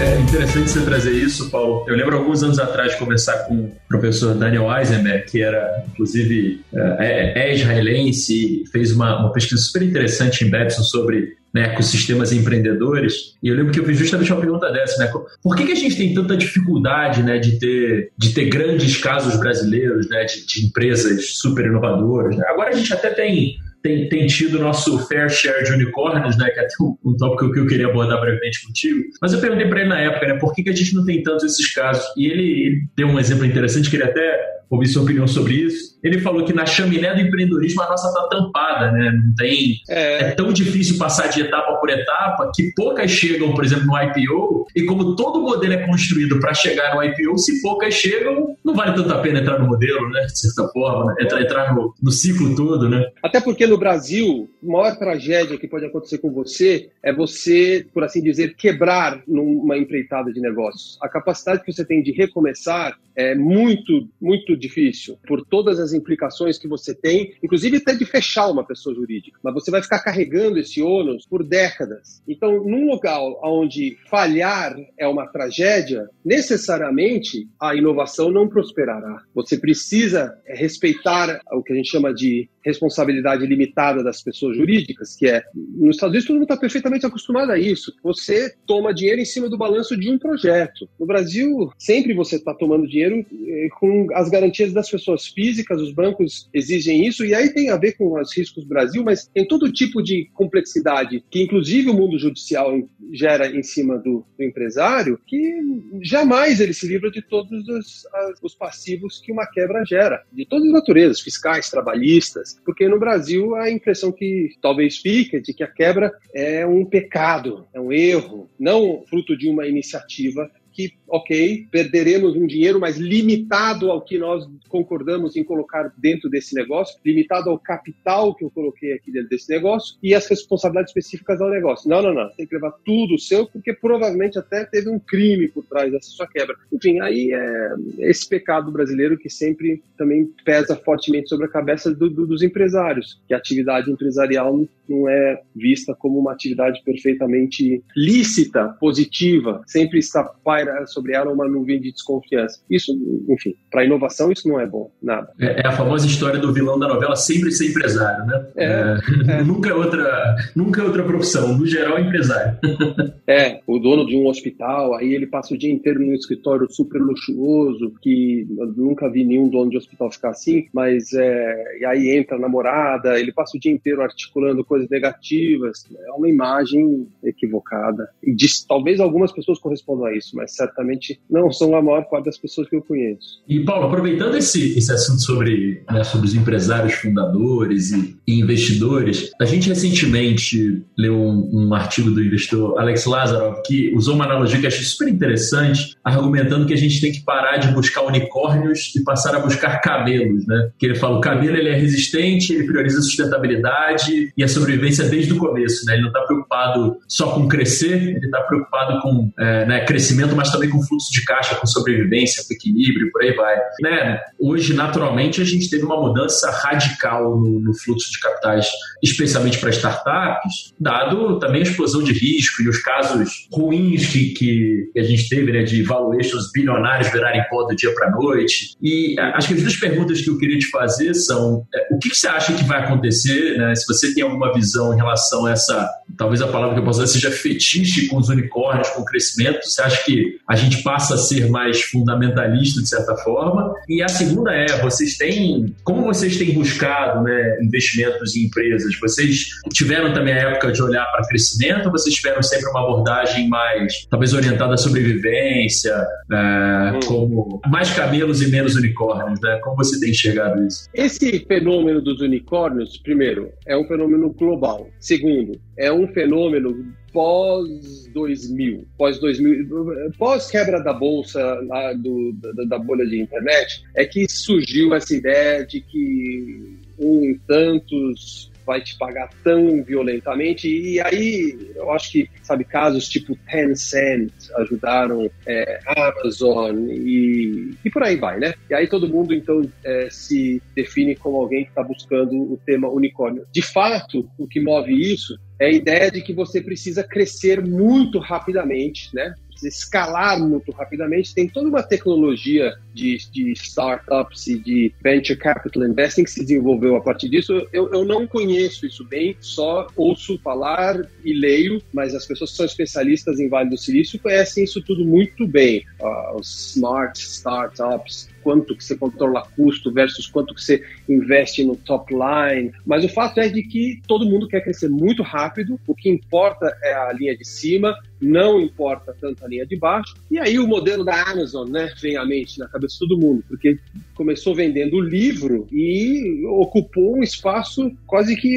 [SPEAKER 2] É interessante você trazer isso, Paulo. Eu lembro alguns anos atrás de conversar com o professor Daniel Eisenberg, que era, inclusive, é, é, é israelense, fez uma, uma pesquisa super interessante em Betson sobre né, ecossistemas empreendedores. E eu lembro que eu fiz justamente uma pergunta dessa, né? Por que, que a gente tem tanta dificuldade, né, de ter, de ter grandes casos brasileiros, né, de, de empresas super inovadoras? Né? Agora a gente até tem tem, tem tido nosso fair share de unicórnios, né? Que é um, um tópico que eu queria abordar brevemente contigo. Mas eu perguntei para ele na época, né? Por que, que a gente não tem tantos esses casos? E ele, ele deu um exemplo interessante que ele até ouvir sua opinião sobre isso. Ele falou que na chaminé do empreendedorismo a nossa está tampada, né? Não tem. É. é. tão difícil passar de etapa por etapa que poucas chegam, por exemplo, no IPO, e como todo modelo é construído para chegar no IPO, se poucas chegam, não vale tanto a pena entrar no modelo, né? De certa forma, né? entrar, entrar no, no ciclo todo, né?
[SPEAKER 3] Até porque no Brasil, a maior tragédia que pode acontecer com você é você, por assim dizer, quebrar numa empreitada de negócios. A capacidade que você tem de recomeçar é muito, muito difícil, por todas as implicações que você tem, inclusive até de fechar uma pessoa jurídica. Mas você vai ficar carregando esse ônus por décadas. Então, num local onde falhar é uma tragédia, necessariamente a inovação não prosperará. Você precisa respeitar o que a gente chama de responsabilidade limitada das pessoas jurídicas, que é, nos Estados Unidos todo mundo está perfeitamente acostumado a isso. Você toma dinheiro em cima do balanço de um projeto. No Brasil, sempre você está tomando dinheiro eh, com as garantias das pessoas físicas, os bancos exigem isso, e aí tem a ver com os riscos do Brasil, mas tem todo tipo de complexidade que, inclusive, o mundo judicial gera em cima do, do empresário, que jamais ele se livra de todos os, os passivos que uma quebra gera, de todas as naturezas, fiscais, trabalhistas, porque no Brasil a impressão que talvez é de que a quebra é um pecado, é um erro, não fruto de uma iniciativa que, ok, perderemos um dinheiro, mas limitado ao que nós concordamos em colocar dentro desse negócio, limitado ao capital que eu coloquei aqui dentro desse negócio e as responsabilidades específicas ao negócio. Não, não, não. Tem que levar tudo seu, porque provavelmente até teve um crime por trás dessa sua quebra. Enfim, aí é esse pecado brasileiro que sempre também pesa fortemente sobre a cabeça do, do, dos empresários, que a atividade empresarial não é vista como uma atividade perfeitamente lícita, positiva, sempre está paira sobre ela uma nuvem de desconfiança. Isso, enfim, para inovação isso não é bom, nada.
[SPEAKER 2] É, é, a famosa história do vilão da novela sempre ser empresário, né? É, é, é. nunca é outra, nunca é outra profissão, no geral é empresário.
[SPEAKER 3] é, o dono de um hospital, aí ele passa o dia inteiro num escritório super luxuoso, que eu nunca vi nenhum dono de hospital ficar assim, mas é, e aí entra a namorada, ele passa o dia inteiro articulando coisas negativas, é uma imagem equivocada. E diz, talvez algumas pessoas correspondam a isso, mas certamente não são a maior parte das pessoas que eu conheço.
[SPEAKER 2] E Paulo, aproveitando esse, esse assunto sobre, né, sobre os empresários fundadores e, e, investidores, a gente recentemente leu um, um, artigo do investidor Alex Lazarov que usou uma analogia que achei super interessante, argumentando que a gente tem que parar de buscar unicórnios e passar a buscar camelos, né? Que ele fala, o camelo ele é resistente, ele prioriza sustentabilidade e a sobrevivência desde o começo, né? Ele não está preocupado só com crescer, ele está preocupado com é, né, crescimento, mas também com fluxo de caixa, com sobrevivência, com equilíbrio, por aí vai. Né? Hoje, naturalmente, a gente teve uma mudança radical no, no fluxo de capitais, especialmente para startups, dado também a explosão de risco e os casos ruins que, que a gente teve, né, de valuations bilionários virarem pó do dia para noite. E acho que as duas perguntas que eu queria te fazer são: é, o que, que você acha que vai acontecer, né, se você tem alguma visão em relação a essa, talvez a palavra que eu possa usar seja fetiche com os unicórnios, com o crescimento? Você acha que a gente passa a ser mais fundamentalista de certa forma? E a segunda é, vocês têm, como vocês têm buscado né, investimentos em empresas? Vocês tiveram também a época de olhar para crescimento ou vocês tiveram sempre uma abordagem mais, talvez orientada à sobrevivência, é, hum. como mais camelos e menos unicórnios, né? Como você tem enxergado isso?
[SPEAKER 3] Esse fenômeno dos unicórnios, primeiro, é um fenômeno global. Segundo, é um fenômeno pós 2000, pós 2000, pós quebra da bolsa lá do, da, da, bolha de internet, é que surgiu essa ideia de que um tantos vai te pagar tão violentamente. E aí, eu acho que, sabe, casos tipo Tencent ajudaram é, Amazon e, e por aí vai, né? E aí todo mundo, então, é, se define como alguém que está buscando o tema unicórnio. De fato, o que move isso é a ideia de que você precisa crescer muito rapidamente, né? Escalar muito rapidamente. Tem toda uma tecnologia de, de startups e de venture capital investing que se desenvolveu a partir disso. Eu, eu não conheço isso bem, só ouço falar e leio, mas as pessoas que são especialistas em Vale do Silício conhecem isso tudo muito bem. Uh, os smart startups, quanto que você controla custo versus quanto que você investe no top line. Mas o fato é de que todo mundo quer crescer muito rápido, o que importa é a linha de cima, não importa tanto a linha de baixo. E aí o modelo da Amazon, né, vem à mente na cabeça de todo mundo, porque começou vendendo livro e ocupou um espaço quase que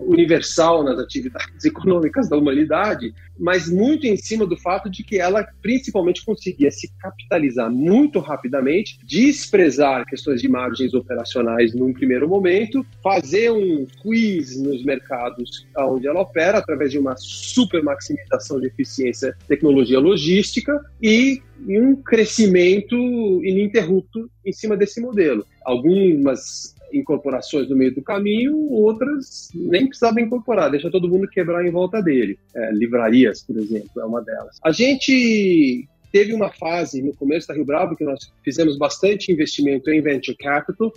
[SPEAKER 3] universal nas atividades econômicas da humanidade, mas muito em cima do fato de que ela principalmente conseguia se capitalizar muito rapidamente, desprezar questões de margens operacionais num primeiro momento, fazer um quiz nos mercados onde ela opera através de uma super maximização de eficiência, tecnologia logística e um crescimento ininterrupto em cima desse modelo. Algumas incorporações no meio do caminho, outras nem precisavam incorporar, deixa todo mundo quebrar em volta dele. É, livrarias, por exemplo, é uma delas. A gente teve uma fase no começo da Rio Bravo que nós fizemos bastante investimento em venture capital.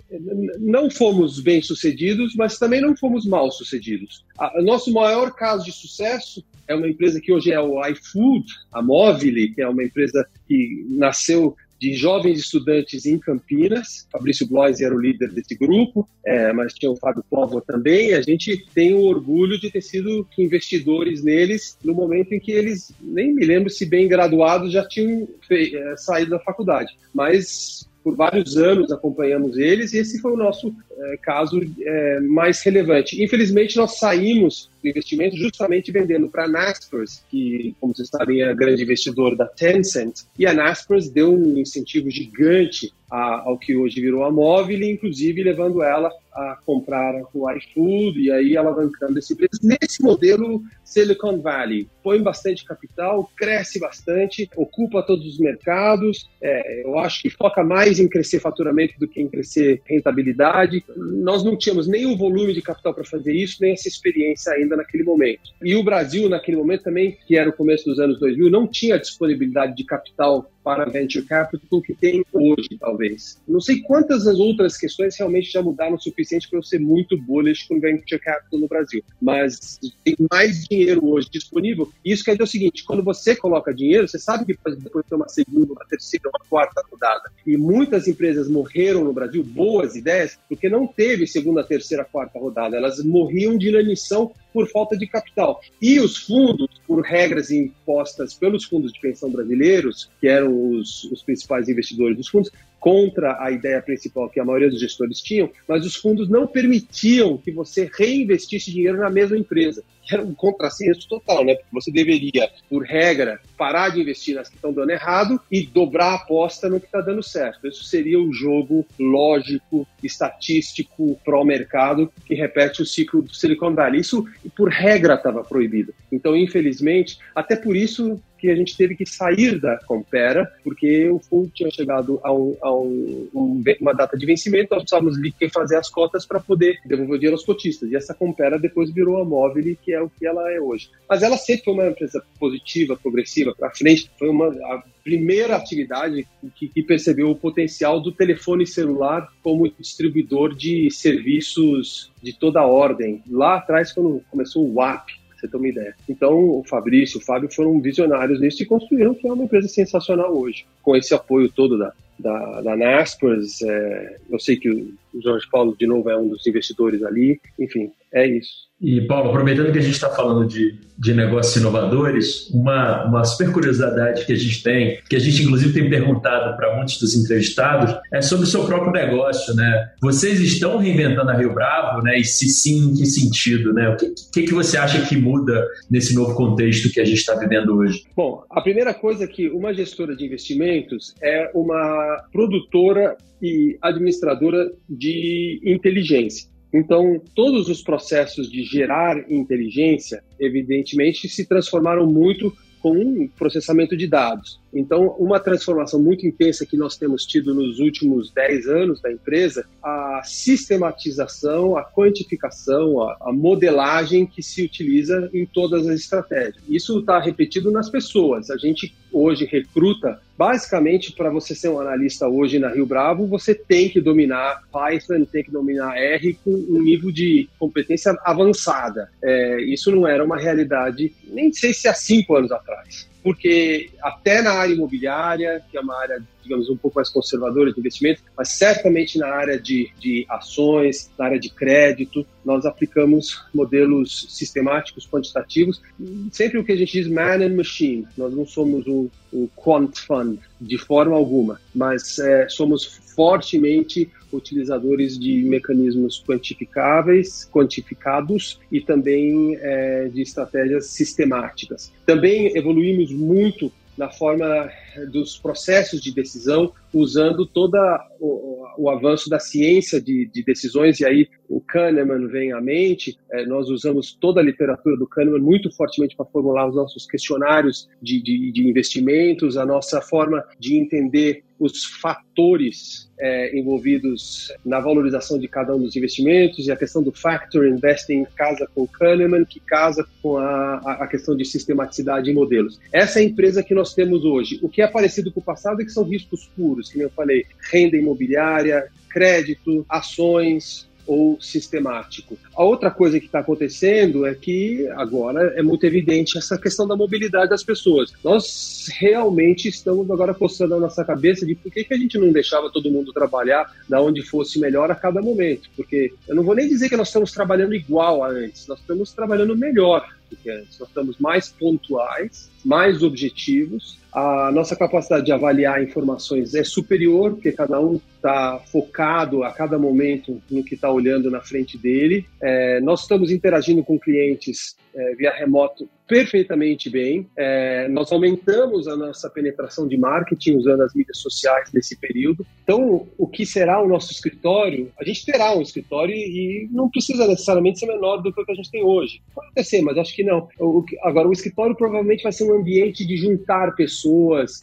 [SPEAKER 3] Não fomos bem sucedidos, mas também não fomos mal sucedidos. O nosso maior caso de sucesso é uma empresa que hoje é o iFood, a Mobile, que é uma empresa que nasceu de jovens estudantes em Campinas. Fabrício Blois era o líder desse grupo, é, mas tinha o Fábio Povo também. A gente tem o orgulho de ter sido investidores neles no momento em que eles, nem me lembro se bem graduados, já tinham é, saído da faculdade. Mas por vários anos acompanhamos eles e esse foi o nosso é, caso é, mais relevante. Infelizmente, nós saímos do investimento justamente vendendo para a Naspers, que, como vocês sabem, é grande investidor da Tencent, e a Naspers deu um incentivo gigante a, ao que hoje virou a Móvel, inclusive levando ela a comprar o iFood e aí alavancando esse preço. Nesse modelo Silicon Valley, põe bastante capital, cresce bastante, ocupa todos os mercados, é, eu acho que foca mais em crescer faturamento do que em crescer rentabilidade, nós não tínhamos nem o volume de capital para fazer isso, nem essa experiência ainda naquele momento. E o Brasil, naquele momento também, que era o começo dos anos 2000, não tinha disponibilidade de capital para venture capital que tem hoje, talvez. Não sei quantas as outras questões realmente já mudaram o suficiente para eu ser muito bullish com venture capital no Brasil, mas tem mais dinheiro hoje disponível. Isso quer dizer o seguinte: quando você coloca dinheiro, você sabe que pode depois ter uma segunda, uma terceira, uma quarta rodada. E muitas empresas morreram no Brasil, boas ideias, porque não teve segunda, terceira, quarta rodada. Elas morriam de inanição por falta de capital. E os fundos, por regras impostas pelos fundos de pensão brasileiros, que eram os, os principais investidores dos fundos, contra a ideia principal que a maioria dos gestores tinham, mas os fundos não permitiam que você reinvestisse dinheiro na mesma empresa era um contrassenso total, né? Porque você deveria, por regra, parar de investir nas que estão dando errado e dobrar a aposta no que está dando certo. Isso seria o jogo lógico, estatístico, pró-mercado, que repete o ciclo do Silicon Valley. Isso, por regra, estava proibido. Então, infelizmente, até por isso que a gente teve que sair da Compera, porque o fundo tinha chegado a, um, um, um, uma data de vencimento, nós precisávamos fazer as cotas para poder devolver o dinheiro aos cotistas. E essa Compera depois virou a Móvel, que é o que ela é hoje. Mas ela sempre foi uma empresa positiva, progressiva, para frente. Foi uma a primeira atividade que, que percebeu o potencial do telefone celular como distribuidor de serviços de toda a ordem. Lá atrás, quando começou o WAP, você ter uma ideia. Então, o Fabrício, o Fábio foram visionários nisso e construíram que é uma empresa sensacional hoje, com esse apoio todo da, da, da Naspers. É, eu sei que o Jorge Paulo, de novo, é um dos investidores ali. Enfim, é isso.
[SPEAKER 2] E, Paulo, aproveitando que a gente está falando de, de negócios inovadores, uma, uma super curiosidade que a gente tem, que a gente inclusive tem perguntado para muitos dos entrevistados, é sobre o seu próprio negócio, né? Vocês estão reinventando a Rio Bravo, né? E se sim, em que sentido, né? O que, que, que você acha que muda nesse novo contexto que a gente está vivendo hoje?
[SPEAKER 3] Bom, a primeira coisa é que uma gestora de investimentos é uma produtora e administradora de inteligência. Então, todos os processos de gerar inteligência, evidentemente, se transformaram muito com um processamento de dados. Então, uma transformação muito intensa que nós temos tido nos últimos 10 anos da empresa, a sistematização, a quantificação, a, a modelagem que se utiliza em todas as estratégias. Isso está repetido nas pessoas. A gente hoje recruta, basicamente, para você ser um analista hoje na Rio Bravo, você tem que dominar Python, tem que dominar R com um nível de competência avançada. É, isso não era uma realidade, nem sei se há cinco anos atrás porque até na área imobiliária, que é uma área digamos, um pouco mais conservadora de investimento, mas certamente na área de, de ações, na área de crédito, nós aplicamos modelos sistemáticos, quantitativos, sempre o que a gente diz man and machine. Nós não somos um, um quant fund de forma alguma, mas é, somos fortemente utilizadores de mecanismos quantificáveis, quantificados e também é, de estratégias sistemáticas. Também evoluímos muito na forma dos processos de decisão, usando todo o, o, avanço da ciência de, de, decisões, e aí o Kahneman vem à mente. É, nós usamos toda a literatura do Kahneman muito fortemente para formular os nossos questionários de, de, de investimentos, a nossa forma de entender os fatores é, envolvidos na valorização de cada um dos investimentos e a questão do factor investing casa com Kahneman, que casa com a, a questão de sistematicidade em modelos. Essa é a empresa que nós temos hoje. O que é parecido com o passado é que são riscos puros, que eu falei, renda imobiliária, crédito, ações, ou sistemático. A outra coisa que está acontecendo é que agora é muito evidente essa questão da mobilidade das pessoas. Nós realmente estamos agora coçando a nossa cabeça de por que, que a gente não deixava todo mundo trabalhar da onde fosse melhor a cada momento. Porque eu não vou nem dizer que nós estamos trabalhando igual a antes, nós estamos trabalhando melhor do que antes. Nós estamos mais pontuais, mais objetivos, a nossa capacidade de avaliar informações é superior, porque cada um está focado a cada momento no que está olhando na frente dele. É, nós estamos interagindo com clientes é, via remoto perfeitamente bem. É, nós aumentamos a nossa penetração de marketing usando as mídias sociais nesse período. Então, o que será o nosso escritório? A gente terá um escritório e não precisa necessariamente ser menor do que o que a gente tem hoje. Pode ser, mas acho que não. O, agora, o escritório provavelmente vai ser um ambiente de juntar pessoas.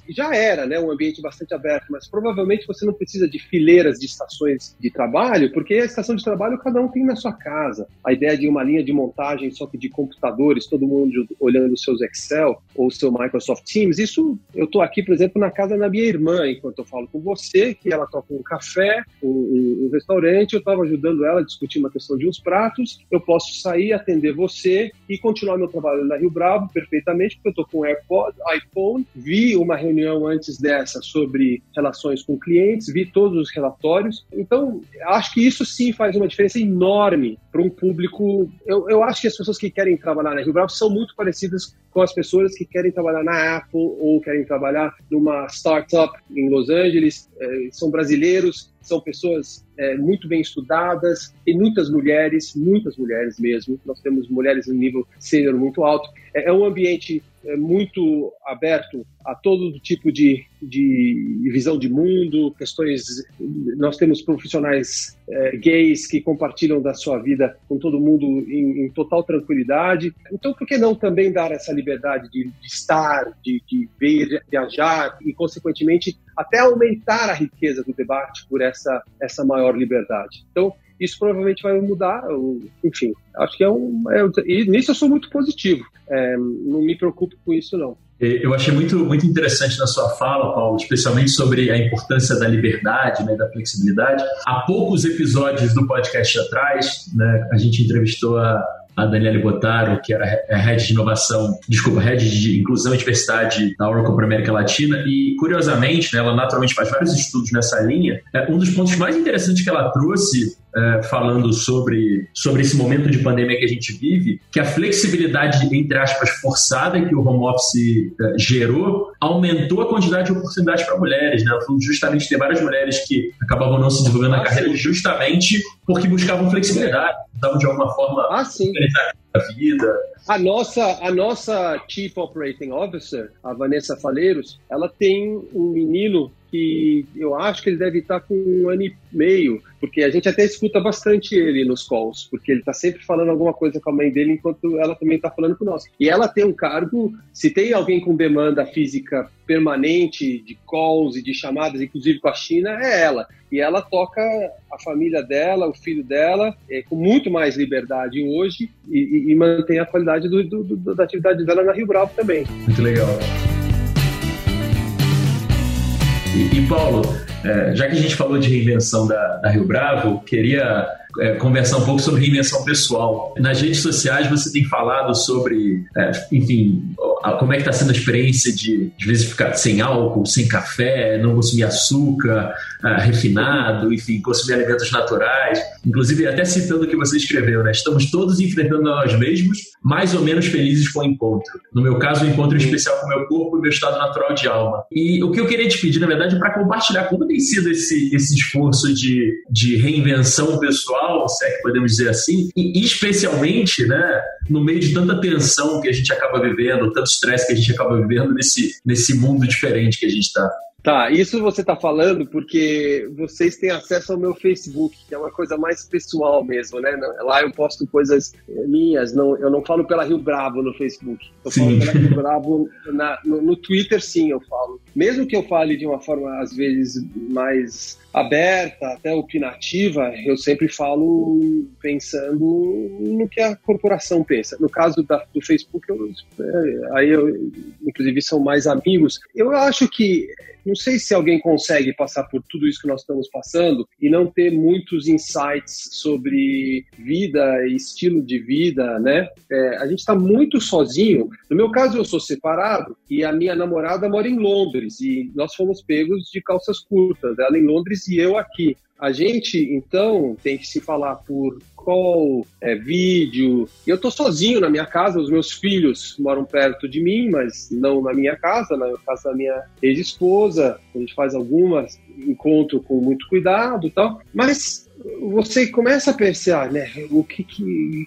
[SPEAKER 3] Já era, né? Um ambiente bastante aberto, mas provavelmente você não precisa de fileiras de estações de trabalho, porque a estação de trabalho cada um tem na sua casa. A ideia de uma linha de montagem só que de computadores, todo mundo olhando seus Excel ou seu Microsoft Teams. Isso eu estou aqui, por exemplo, na casa da minha irmã, enquanto eu falo com você, que ela toca um café, um, um restaurante, eu estava ajudando ela a discutir uma questão de uns pratos. Eu posso sair, atender você e continuar meu trabalho na Rio Bravo perfeitamente, porque eu estou com AirPod, iPhone. Vi uma reunião antes dessa sobre relações com clientes, vi todos os relatórios. Então, acho que isso sim faz uma diferença enorme para um público. Eu, eu acho que as pessoas que querem trabalhar na Rio Bravo são muito parecidas com as pessoas que querem trabalhar na Apple ou querem trabalhar numa startup em Los Angeles. É, são brasileiros, são pessoas é, muito bem estudadas, tem muitas mulheres, muitas mulheres mesmo. Nós temos mulheres no nível sênior muito alto. É, é um ambiente é, muito aberto a todo tipo de, de visão de mundo, questões. Nós temos profissionais é, gays que compartilham da sua vida com todo mundo em, em, total tranquilidade. Então, por que não também dar essa liberdade de, de estar, de, de ver, viajar e, consequentemente, até aumentar a riqueza do debate por essa, essa maior liberdade? Então, isso provavelmente vai mudar, enfim, acho que é um. É, e nisso eu sou muito positivo, é, não me preocupo com isso, não.
[SPEAKER 2] Eu achei muito, muito interessante na sua fala, Paulo, especialmente sobre a importância da liberdade, né, da flexibilidade. Há poucos episódios do podcast atrás, né, a gente entrevistou a a Daniele Botaro, que era head de inovação, desculpa, head de inclusão e diversidade da Oracle para a América Latina, e curiosamente, né, ela naturalmente faz vários estudos nessa linha. É, um dos pontos mais interessantes que ela trouxe é, falando sobre, sobre esse momento de pandemia que a gente vive, que a flexibilidade, entre aspas, forçada que o home office é, gerou, aumentou a quantidade de oportunidades para mulheres. Né? Justamente tem várias mulheres que acabavam não se desenvolvendo na carreira justamente porque buscavam flexibilidade, estavam de alguma forma
[SPEAKER 3] ah, sim.
[SPEAKER 2] a vida.
[SPEAKER 3] A nossa, a nossa Chief Operating Officer, a Vanessa Faleiros, ela tem um menino que eu acho que ele deve estar com um ano e meio, porque a gente até escuta bastante ele nos calls, porque ele está sempre falando alguma coisa com a mãe dele enquanto ela também está falando com nós. E ela tem um cargo, se tem alguém com demanda física permanente de calls e de chamadas, inclusive com a China, é ela. E ela toca a família dela, o filho dela, é, com muito mais liberdade hoje e, e, e mantém a qualidade do, do, do, da atividade dela na Rio Bravo também.
[SPEAKER 2] Muito legal. E, e Paulo, É, já que a gente falou de reinvenção da, da Rio Bravo, queria é, conversar um pouco sobre reinvenção pessoal. Nas redes sociais você tem falado sobre, é, enfim, como é que está sendo a experiência de, de vezes ficar sem álcool, sem café, não consumir açúcar uh, refinado, enfim, consumir alimentos naturais. Inclusive, até citando o que você escreveu, né? Estamos todos enfrentando nós mesmos, mais ou menos felizes com o encontro. No meu caso, o um encontro especial com o meu corpo e meu estado natural de alma. E o que eu queria te pedir, na verdade, é para compartilhar como tem sido esse, esse esforço de, de reinvenção pessoal, se é que podemos dizer assim, e especialmente, né, no meio de tanta tensão que a gente acaba vivendo, tanto estresse que a gente acaba vivendo nesse, nesse mundo diferente que a gente está.
[SPEAKER 3] Tá, isso você está falando porque vocês têm acesso ao meu Facebook, que é uma coisa mais pessoal mesmo, né? Lá eu posto coisas minhas, não, eu não falo pela Rio Bravo no Facebook. Eu sim. falo pela Rio Bravo na, no, no Twitter, sim, eu falo. Mesmo que eu fale de uma forma, às vezes, mais aberta, até opinativa, eu sempre falo pensando no que a corporação pensa. No caso da, do Facebook, eu, é, aí eu, inclusive são mais amigos. Eu acho que não sei se alguém consegue passar por tudo isso que nós estamos passando e não ter muitos insights sobre vida e estilo de vida, né? É, a gente está muito sozinho. No meu caso, eu sou separado e a minha namorada mora em Londres e nós fomos pegos de calças curtas, ela em Londres e eu aqui. A gente, então, tem que se falar por call, é, vídeo. Eu estou sozinho na minha casa, os meus filhos moram perto de mim, mas não na minha casa, na casa da minha ex-esposa. A gente faz algumas encontro com muito cuidado, tal. Mas você começa a pensar, né, o que, que,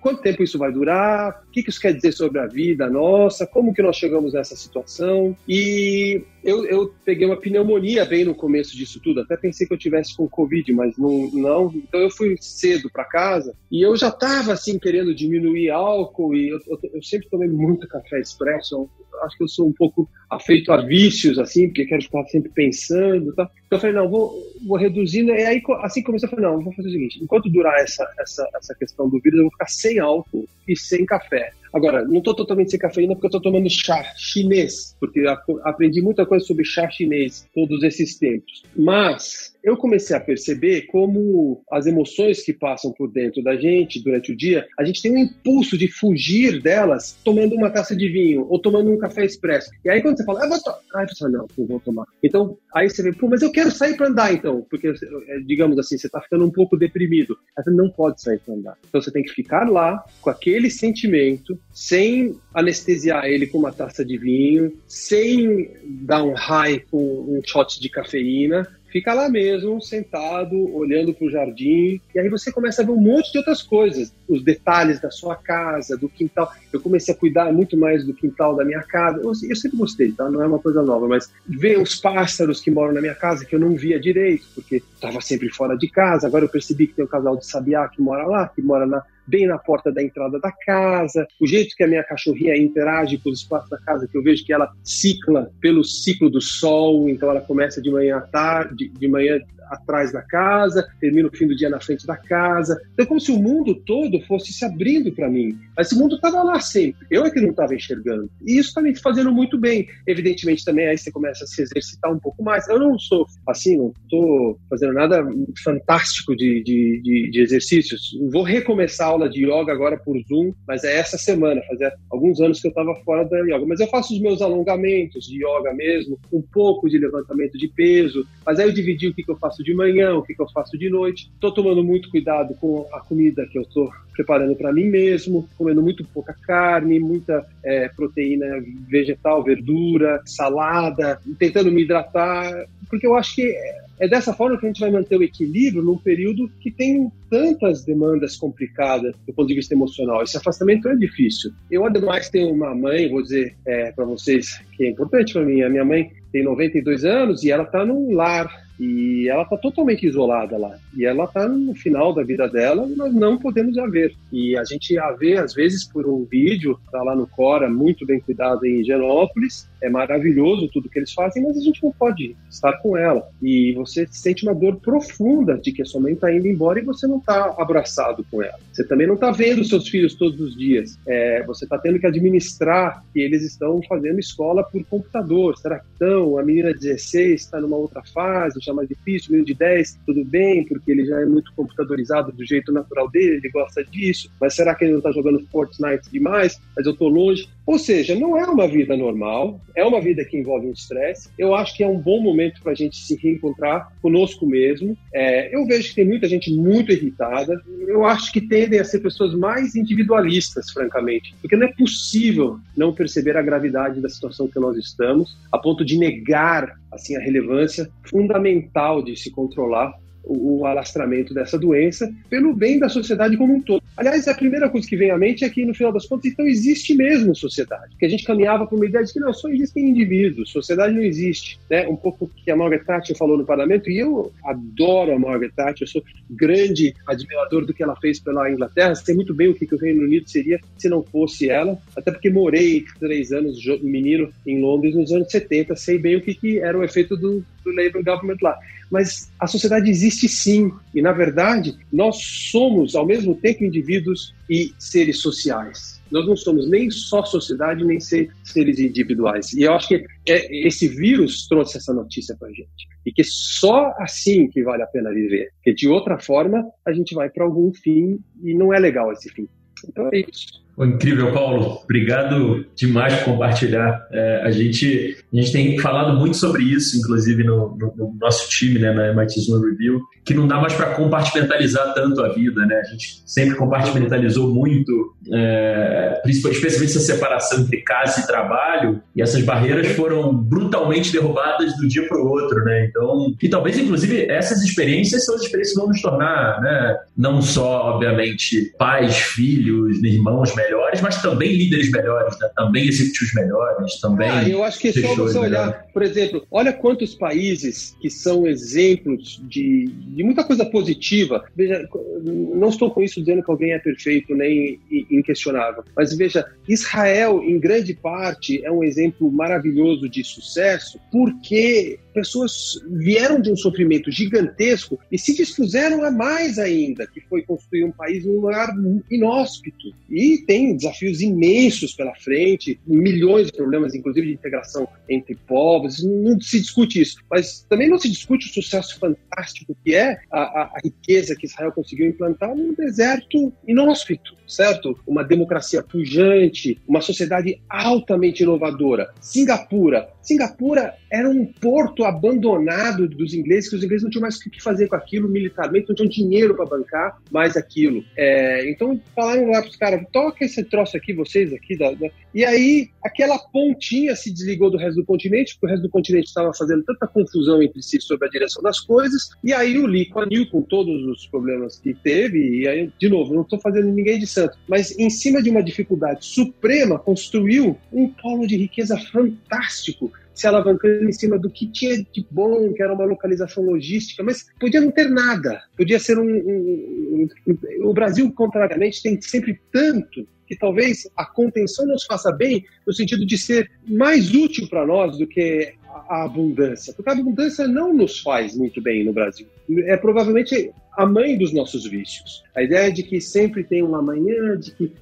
[SPEAKER 3] quanto tempo isso vai durar, o que, que isso quer dizer sobre a vida nossa, como que nós chegamos nessa situação. E eu, eu peguei uma pneumonia bem no começo disso tudo, até pensei que eu tivesse com Covid, mas não, não. Então eu fui cedo para casa e eu já estava assim querendo diminuir álcool e eu, eu, eu sempre tomei muito café expresso, acho que eu sou um pouco afeito a vícios, assim, porque quero ficar sempre pensando. Tá? Então eu falei, não, vou, vou reduzindo. E aí, assim comecei, eu falei, não, vou fazer o seguinte: enquanto durar essa, essa, essa questão do vírus, eu vou ficar sem álcool e sem café. Agora, não estou totalmente sem cafeína porque eu estou tomando chá chinês, porque aprendi muita coisa sobre chá chinês todos esses tempos. Mas eu comecei a perceber como as emoções que passam por dentro da gente durante o dia, a gente tem um impulso de fugir delas tomando uma taça de vinho ou tomando um café expresso. E aí quando você fala, ah, vou tomar, aí você fala, não, não vou tomar. Então, aí você vê, pô, mas eu quero sair para andar então, porque, é, digamos assim, você está ficando um pouco deprimido. Aí você não pode sair para andar. Então você tem que ficar lá com aquele sentimento, sem anestesiar ele com uma taça de vinho, sem dar um high com um shot de cafeína, fica lá mesmo, sentado, olhando para o jardim, e aí você começa a ver um monte de outras coisas, os detalhes da sua casa, do quintal. Eu comecei a cuidar muito mais do quintal da minha casa. Eu, eu sempre gostei, tá? Não é uma coisa nova, mas ver os pássaros que moram na minha casa que eu não via direito, porque estava sempre fora de casa. Agora eu percebi que tem um casal de sabiá que mora lá, que mora na, bem na porta da entrada da casa, o jeito que a minha cachorrinha interage com os espaços da casa, que eu vejo que ela cicla pelo ciclo do sol, então ela começa de manhã à tarde, de manhã atrás da casa, termina o fim do dia na frente da casa. Então, é como se o mundo todo fosse se abrindo para mim. Mas esse mundo estava lá sempre. Eu é que não estava enxergando. E isso está me fazendo muito bem. Evidentemente, também aí você começa a se exercitar um pouco mais. Eu não sou assim, não estou fazendo nada fantástico de, de, de, de exercícios. Vou recomeçar a aula de yoga agora por Zoom, mas é essa semana. Fazia alguns anos que eu estava fora da yoga. Mas eu faço os meus alongamentos de yoga mesmo, um pouco de levantamento de peso. Mas aí eu dividi o que, que eu faço de manhã, o que, que eu faço de noite. Estou tomando muito cuidado com a comida que eu estou preparando para mim mesmo, comendo muito pouca carne, muita é, proteína vegetal, verdura, salada, tentando me hidratar, porque eu acho que é dessa forma que a gente vai manter o equilíbrio num período que tem tantas demandas complicadas do ponto de vista emocional. Esse afastamento é difícil. Eu, ademais, tenho uma mãe, vou dizer é, para vocês que é importante para mim. A minha mãe tem 92 anos e ela está num lar e ela está totalmente isolada lá. E ela está no final da vida dela e nós não podemos a ver. E a gente a vê, às vezes, por um vídeo, está lá no Cora, muito bem cuidado em Higienópolis. É maravilhoso tudo que eles fazem, mas a gente não pode estar com ela. E você sente uma dor profunda de que a sua mãe está indo embora e você não está abraçado com ela. Você também não está vendo seus filhos todos os dias. É, você está tendo que administrar que eles estão fazendo escola por computador. Será que estão? A menina 16 está numa outra fase, é mais difícil, menino de 10, tudo bem, porque ele já é muito computadorizado do jeito natural dele, ele gosta disso, mas será que ele não está jogando Fortnite demais? Mas eu estou longe. Ou seja, não é uma vida normal, é uma vida que envolve um estresse. Eu acho que é um bom momento para a gente se reencontrar conosco mesmo. É, eu vejo que tem muita gente muito irritada. Eu acho que tendem a ser pessoas mais individualistas, francamente, porque não é possível não perceber a gravidade da situação que nós estamos, a ponto de negar assim a relevância fundamental de se controlar o, alastramento dessa doença pelo bem da sociedade como um todo. Aliás, a primeira coisa que vem à mente é que, no final das contas, então existe mesmo sociedade. Que a gente caminhava para uma ideia de que não, só existem indivíduos, sociedade não existe. Né? Um pouco que a Margaret Thatcher falou no parlamento, e eu adoro a Margaret Thatcher, eu sou grande admirador do que ela fez pela Inglaterra, sei muito bem o que, que o Reino Unido seria se não fosse ela, até porque morei três anos, menino, em Londres nos anos 70, sei bem o que, que era o efeito do, do Labour Government lá mas a sociedade existe sim. E, na verdade, nós somos, ao mesmo tempo, indivíduos e seres sociais. Nós não somos nem só sociedade, nem seres individuais. E eu acho que é, esse vírus trouxe essa notícia para a gente. E que só assim que vale a pena viver. Porque, de outra forma, a gente vai para algum fim e não é legal esse fim. Então é isso.
[SPEAKER 2] Incrível, Paulo. Obrigado demais por compartilhar. É, a, gente, a gente tem falado muito sobre isso, inclusive no, no, no nosso time, né, na MIT Zoom Review, que não dá mais para compartimentalizar tanto a vida. Né? A gente sempre compartimentalizou muito, é, especialmente essa separação entre casa e trabalho, e essas barreiras foram brutalmente derrubadas do dia para o outro. Né? Então, e talvez, inclusive, essas experiências são as experiências que vão nos tornar, né, não só, obviamente, pais, filhos, irmãos, melhores, mas também líderes melhores, né? também executivos melhores, também.
[SPEAKER 3] Ah, eu acho que é só você olhar, melhores. por exemplo, olha quantos países que são exemplos de, de muita coisa positiva. Veja, não estou com isso dizendo que alguém é perfeito nem inquestionável, mas veja, Israel, em grande parte, é um exemplo maravilhoso de sucesso, porque pessoas vieram de um sofrimento gigantesco e se dispuseram a mais ainda, que foi construir um país num lugar inóspito. E tem desafios imensos pela frente, milhões de problemas, inclusive de integração entre povos, não se discute isso. Mas também não se discute o sucesso fantástico que é a, a, a riqueza que Israel conseguiu implantar num deserto inóspito, certo? Uma democracia pujante, uma sociedade altamente inovadora. Singapura. Singapura era um porto abandonado dos ingleses, que os ingleses não tinham mais o que fazer com aquilo militarmente, não tinham dinheiro para bancar mais aquilo. É, então falaram lá para os caras, toca esse troço aqui, vocês aqui. Da, da... E aí aquela pontinha se desligou do resto do continente, porque o resto do continente estava fazendo tanta confusão entre si sobre a direção das coisas, e aí o Lee Kuan Yew, com todos os problemas que teve, e aí, de novo, não estou fazendo ninguém de mas em cima de uma dificuldade suprema, construiu um polo de riqueza fantástico, se alavancando em cima do que tinha de bom, que era uma localização logística, mas podia não ter nada. Podia ser um. um, um o Brasil, contrariamente, tem sempre tanto que talvez a contenção nos faça bem no sentido de ser mais útil para nós do que a abundância, porque a abundância não nos faz muito bem no Brasil. É provavelmente a mãe dos nossos vícios. A ideia de que sempre tem uma manhã, de que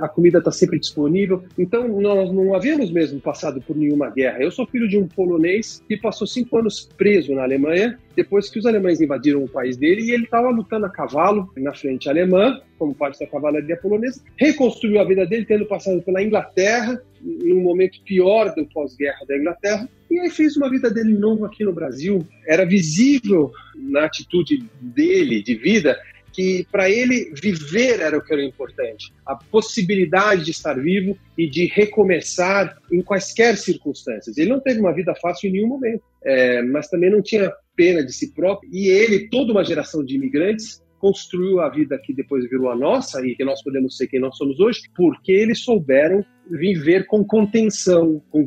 [SPEAKER 3] a comida está sempre disponível. Então, nós não havíamos mesmo passado por nenhuma guerra. Eu sou filho de um polonês que passou cinco anos preso na Alemanha, depois que os alemães invadiram o país dele, e ele estava lutando a cavalo na frente alemã, como parte da cavalaria polonesa, reconstruiu a vida dele, tendo passado pela Inglaterra, num momento pior do pós-guerra da Inglaterra, e aí fez uma vida dele novo aqui no Brasil. Era visível na atitude dele de vida que para ele viver era o que era importante, a possibilidade de estar vivo e de recomeçar em quaisquer circunstâncias. Ele não teve uma vida fácil em nenhum momento, é, mas também não tinha pena de si próprio. E ele, toda uma geração de imigrantes, construiu a vida que depois virou a nossa e que nós podemos ser quem nós somos hoje, porque eles souberam viver com contenção, com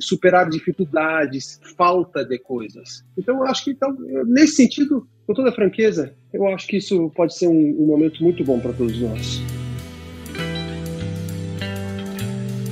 [SPEAKER 3] superar dificuldades, falta de coisas. Então, eu acho que, então, nesse sentido, com toda franqueza, eu acho que isso pode ser um, um momento muito bom para todos nós.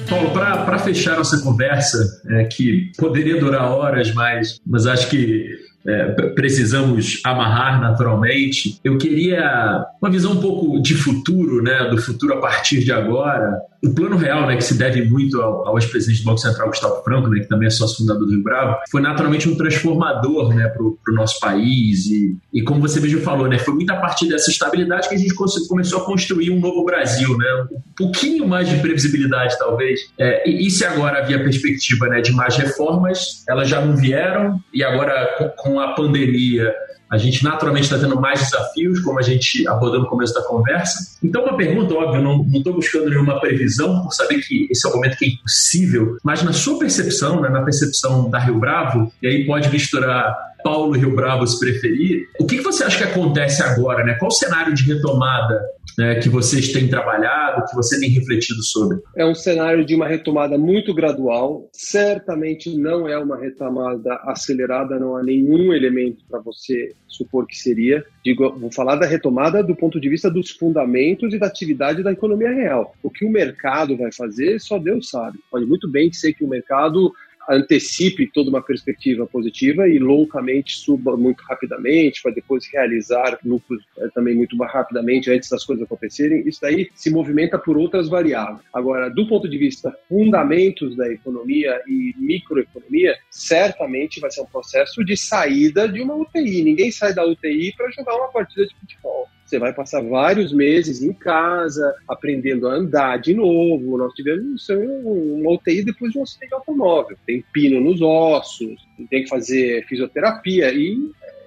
[SPEAKER 2] Paulo, para fechar nossa conversa, é, que poderia durar horas, mas, mas acho que é, precisamos amarrar naturalmente. Eu queria uma visão um pouco de futuro, né, do futuro a partir de agora. O plano real, né, que se deve muito ao, ao ex-presidente do Banco Central, Gustavo Franco, né, que também é sócio fundador do Rio Bravo, foi naturalmente um transformador né, para o nosso país. E, e como você mesmo falou, né, foi muita partir dessa estabilidade que a gente começou a construir um novo Brasil, né, um pouquinho mais de previsibilidade, talvez. É, e, e, se agora havia perspectiva né, de mais reformas, elas já não vieram, e agora com, com a pandemia a gente naturalmente está tendo mais desafios, como a gente abordou no começo da conversa. Então, uma pergunta, óbvio, não estou buscando nenhuma previsão, por saber que esse é o momento que é impossível, mas na sua percepção, né, na percepção da Rio Bravo, e aí pode misturar Paulo Rio Bravo se preferir, o que, que você acha que acontece agora? Né? Qual o cenário de retomada né, que vocês têm trabalhado, que você tem refletido sobre?
[SPEAKER 3] É um cenário de uma retomada muito gradual. Certamente não é uma retomada acelerada, não há nenhum elemento para você supor que seria. Digo, vou falar da retomada do ponto de vista dos fundamentos e da atividade da economia real. O que o mercado vai fazer, só Deus sabe. Pode muito bem ser que o mercado antecipe toda uma perspectiva positiva e loucamente suba muito rapidamente para depois realizar lucros é, também muito rapidamente antes das coisas acontecerem. Isso daí se movimenta por outras variáveis. Agora, do ponto de vista fundamentos da economia e microeconomia, certamente vai ser um processo de saída de uma UTI. Ninguém sai da UTI para jogar uma partida de futebol. Você vai passar vários meses em casa, aprendendo a andar de novo. Nós tivemos uma UTI depois de um acidente de automóvel. Tem pino nos ossos, tem que fazer fisioterapia. E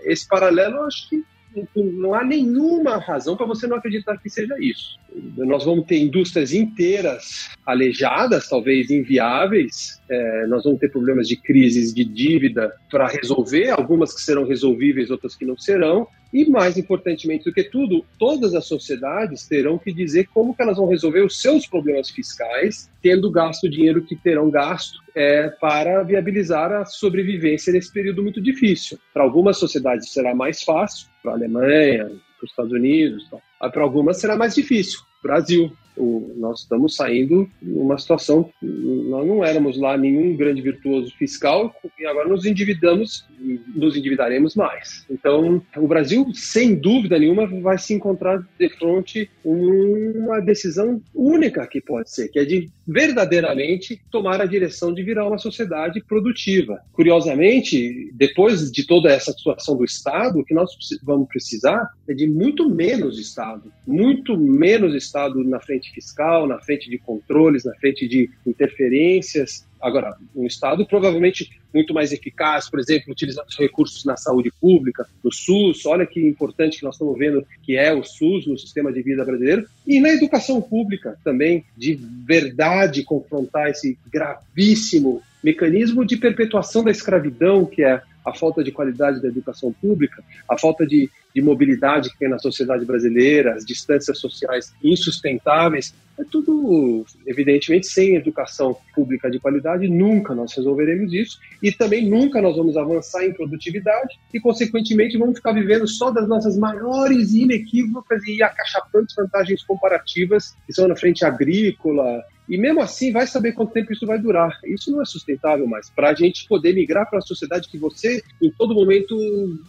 [SPEAKER 3] esse paralelo, eu acho que não há nenhuma razão para você não acreditar que seja isso. Nós vamos ter indústrias inteiras alejadas, talvez inviáveis, é, nós vamos ter problemas de crises de dívida para resolver, algumas que serão resolvíveis, outras que não serão, e mais importantemente do que tudo, todas as sociedades terão que dizer como que elas vão resolver os seus problemas fiscais, tendo gasto o dinheiro que terão gasto é, para viabilizar a sobrevivência nesse período muito difícil. Para algumas sociedades será mais fácil, para a Alemanha, para os Estados Unidos, para algumas será mais difícil. Brasil, o, nós estamos saindo numa situação, nós não éramos lá nenhum grande virtuoso fiscal e agora nos endividamos, nos endividaremos mais. Então, o Brasil, sem dúvida nenhuma, vai se encontrar de frente uma decisão única que pode ser, que é de verdadeiramente tomar a direção de virar uma sociedade produtiva. Curiosamente, depois de toda essa situação do Estado, o que nós vamos precisar é de muito menos Estado, muito menos Estado na frente frente fiscal, na frente de controles, na frente de interferências. Agora, um Estado provavelmente muito mais eficaz, por exemplo, utilizando os recursos na saúde pública, no SUS. Olha que importante que nós estamos vendo que é o SUS no sistema de vida brasileiro. E na educação pública também, de verdade confrontar esse gravíssimo mecanismo de perpetuação da escravidão, que é a falta de qualidade da educação pública, a falta de, de mobilidade que tem na sociedade brasileira, as distâncias sociais insustentáveis, é tudo, evidentemente, sem educação pública de qualidade, nunca nós resolveremos isso e também nunca nós vamos avançar em produtividade e, consequentemente, vamos ficar vivendo só das nossas maiores inequívocas e acachapantes vantagens comparativas que são na frente agrícola, e mesmo assim, vai saber quanto tempo isso vai durar. Isso não é sustentável mais. Para a gente poder migrar para a sociedade que você, em todo momento,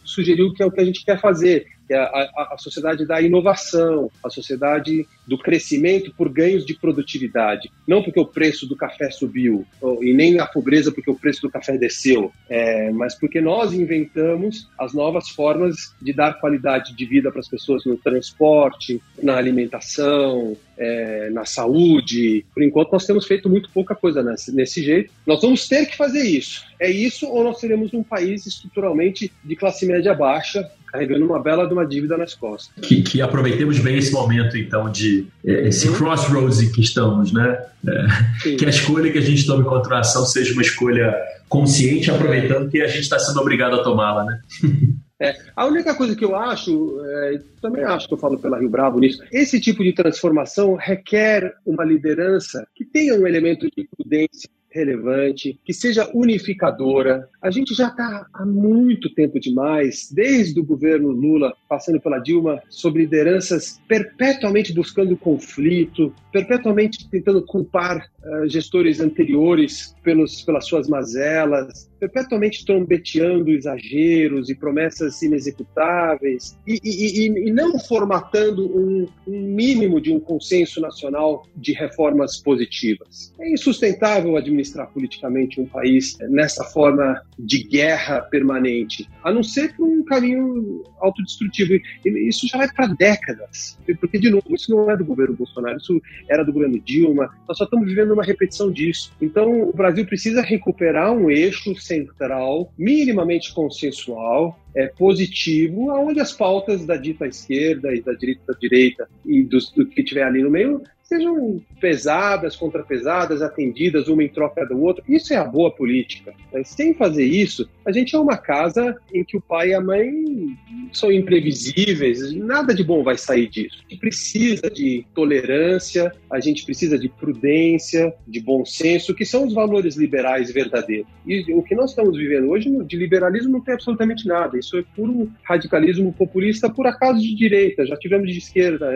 [SPEAKER 3] sugeriu que é o que a gente quer fazer, que é a, a, sociedade da inovação, a sociedade do crescimento por ganhos de produtividade. Não porque o preço do café subiu, e nem a pobreza porque o preço do café desceu, é, mas porque nós inventamos as novas formas de dar qualidade de vida para as pessoas no transporte, na alimentação, é, na saúde. Por enquanto, nós temos feito muito pouca coisa nesse, nesse jeito. Nós vamos ter que fazer isso. É isso ou nós seremos um país estruturalmente de classe média baixa, carregando uma bela de uma dívida nas costas.
[SPEAKER 2] Que, que aproveitemos bem esse momento, então, de é, esse crossroads em que estamos, né? É, que a escolha que a gente tome contra a ação seja uma escolha consciente, aproveitando que a gente está sendo obrigado a tomá-la, né?
[SPEAKER 3] É, a única coisa que eu acho, é, também acho que eu falo pela Rio Bravo nisso, esse tipo de transformação requer uma liderança que tenha um elemento de prudência relevante, que seja unificadora. A gente já está há muito tempo demais, desde o governo Lula, passando pela Dilma, sobre lideranças perpetuamente buscando conflito, perpetuamente tentando culpar uh, gestores anteriores pelos, pelas suas mazelas. Perpetuamente trombeteando exageros e promessas inexecutáveis e, e, e, e não formatando um, um, mínimo de um consenso nacional de reformas positivas. É insustentável administrar politicamente um país nessa forma de guerra permanente, a não ser por um caminho autodestrutivo. E isso já vai para décadas, porque, de novo, isso não é do governo Bolsonaro, isso era do governo Dilma, nós só estamos vivendo uma repetição disso. Então, o Brasil precisa recuperar um eixo central, minimamente consensual, é, positivo, onde as pautas da dita esquerda e da dita direita e do, do que tiver ali no meio sejam pesadas, contrapesadas, atendidas uma em troca do outro. Isso é a boa política. Mas sem fazer isso, a gente é uma casa em que o pai e a mãe são imprevisíveis, nada de bom vai sair disso. A gente precisa de tolerância, a gente precisa de prudência, de bom senso, que são os valores liberais verdadeiros. E o que nós estamos vivendo hoje de liberalismo não tem absolutamente nada. Isso é puro radicalismo populista por acaso de direita. Já tivemos de esquerda.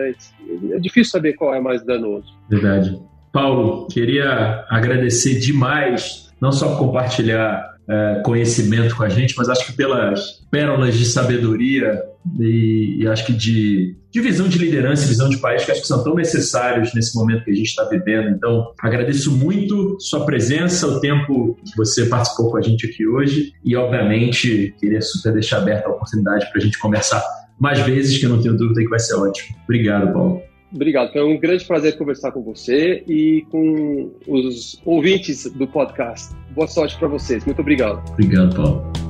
[SPEAKER 3] É difícil saber qual é mais danoso.
[SPEAKER 2] Verdade. Paulo, queria agradecer demais, não só por compartilhar é, conhecimento com a gente, mas acho que pelas pérolas de sabedoria e, e, acho que de, de visão de liderança visão de país que acho que são tão necessários nesse momento que a gente está vivendo. Então, agradeço muito sua presença, o tempo que você participou com a gente aqui hoje e, obviamente, queria super deixar aberta a oportunidade para a gente conversar mais vezes, que eu não tenho dúvida que vai ser ótimo. Obrigado, Paulo.
[SPEAKER 3] Obrigado, foi um grande prazer conversar com você e com os ouvintes do podcast. Boa sorte para vocês. Muito obrigado.
[SPEAKER 2] Obrigado, Paulo.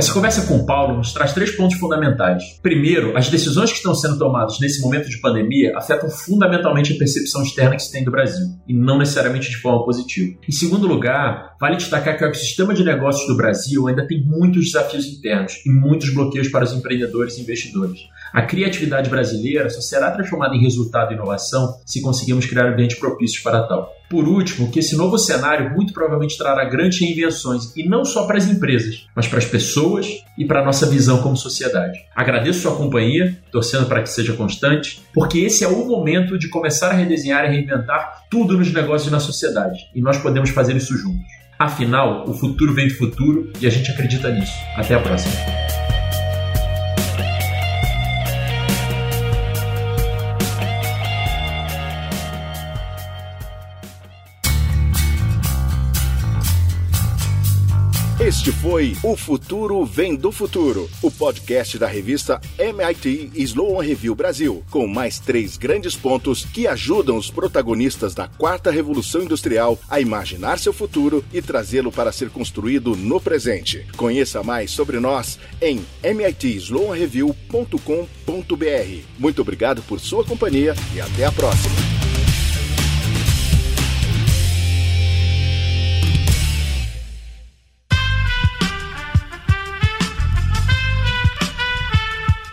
[SPEAKER 2] Essa conversa com o Paulo nos traz três pontos fundamentais. Primeiro, as decisões que estão sendo tomadas nesse momento de pandemia afetam fundamentalmente a percepção externa que se tem do Brasil, e não necessariamente de forma positiva. Em segundo lugar, vale destacar que o ecossistema de negócios do Brasil ainda tem muitos desafios internos e muitos bloqueios para os empreendedores e investidores. A criatividade brasileira só será transformada em resultado e inovação se conseguirmos criar ambientes propícios para tal. Por último, que esse novo cenário muito provavelmente trará grandes reinvenções, e não só para as empresas, mas para as pessoas e para a nossa visão como sociedade. Agradeço sua companhia, torcendo para que seja constante, porque esse é o momento de começar a redesenhar e reinventar tudo nos negócios e na sociedade, e nós podemos fazer isso juntos. Afinal, o futuro vem do futuro e a gente acredita nisso. Até a próxima.
[SPEAKER 1] Este foi O Futuro Vem do Futuro, o podcast da revista MIT Sloan Review Brasil, com mais três grandes pontos que ajudam os protagonistas da quarta revolução industrial a imaginar seu futuro e trazê-lo para ser construído no presente. Conheça mais sobre nós em mitsloanreview.com.br. Muito obrigado por sua companhia e até a próxima.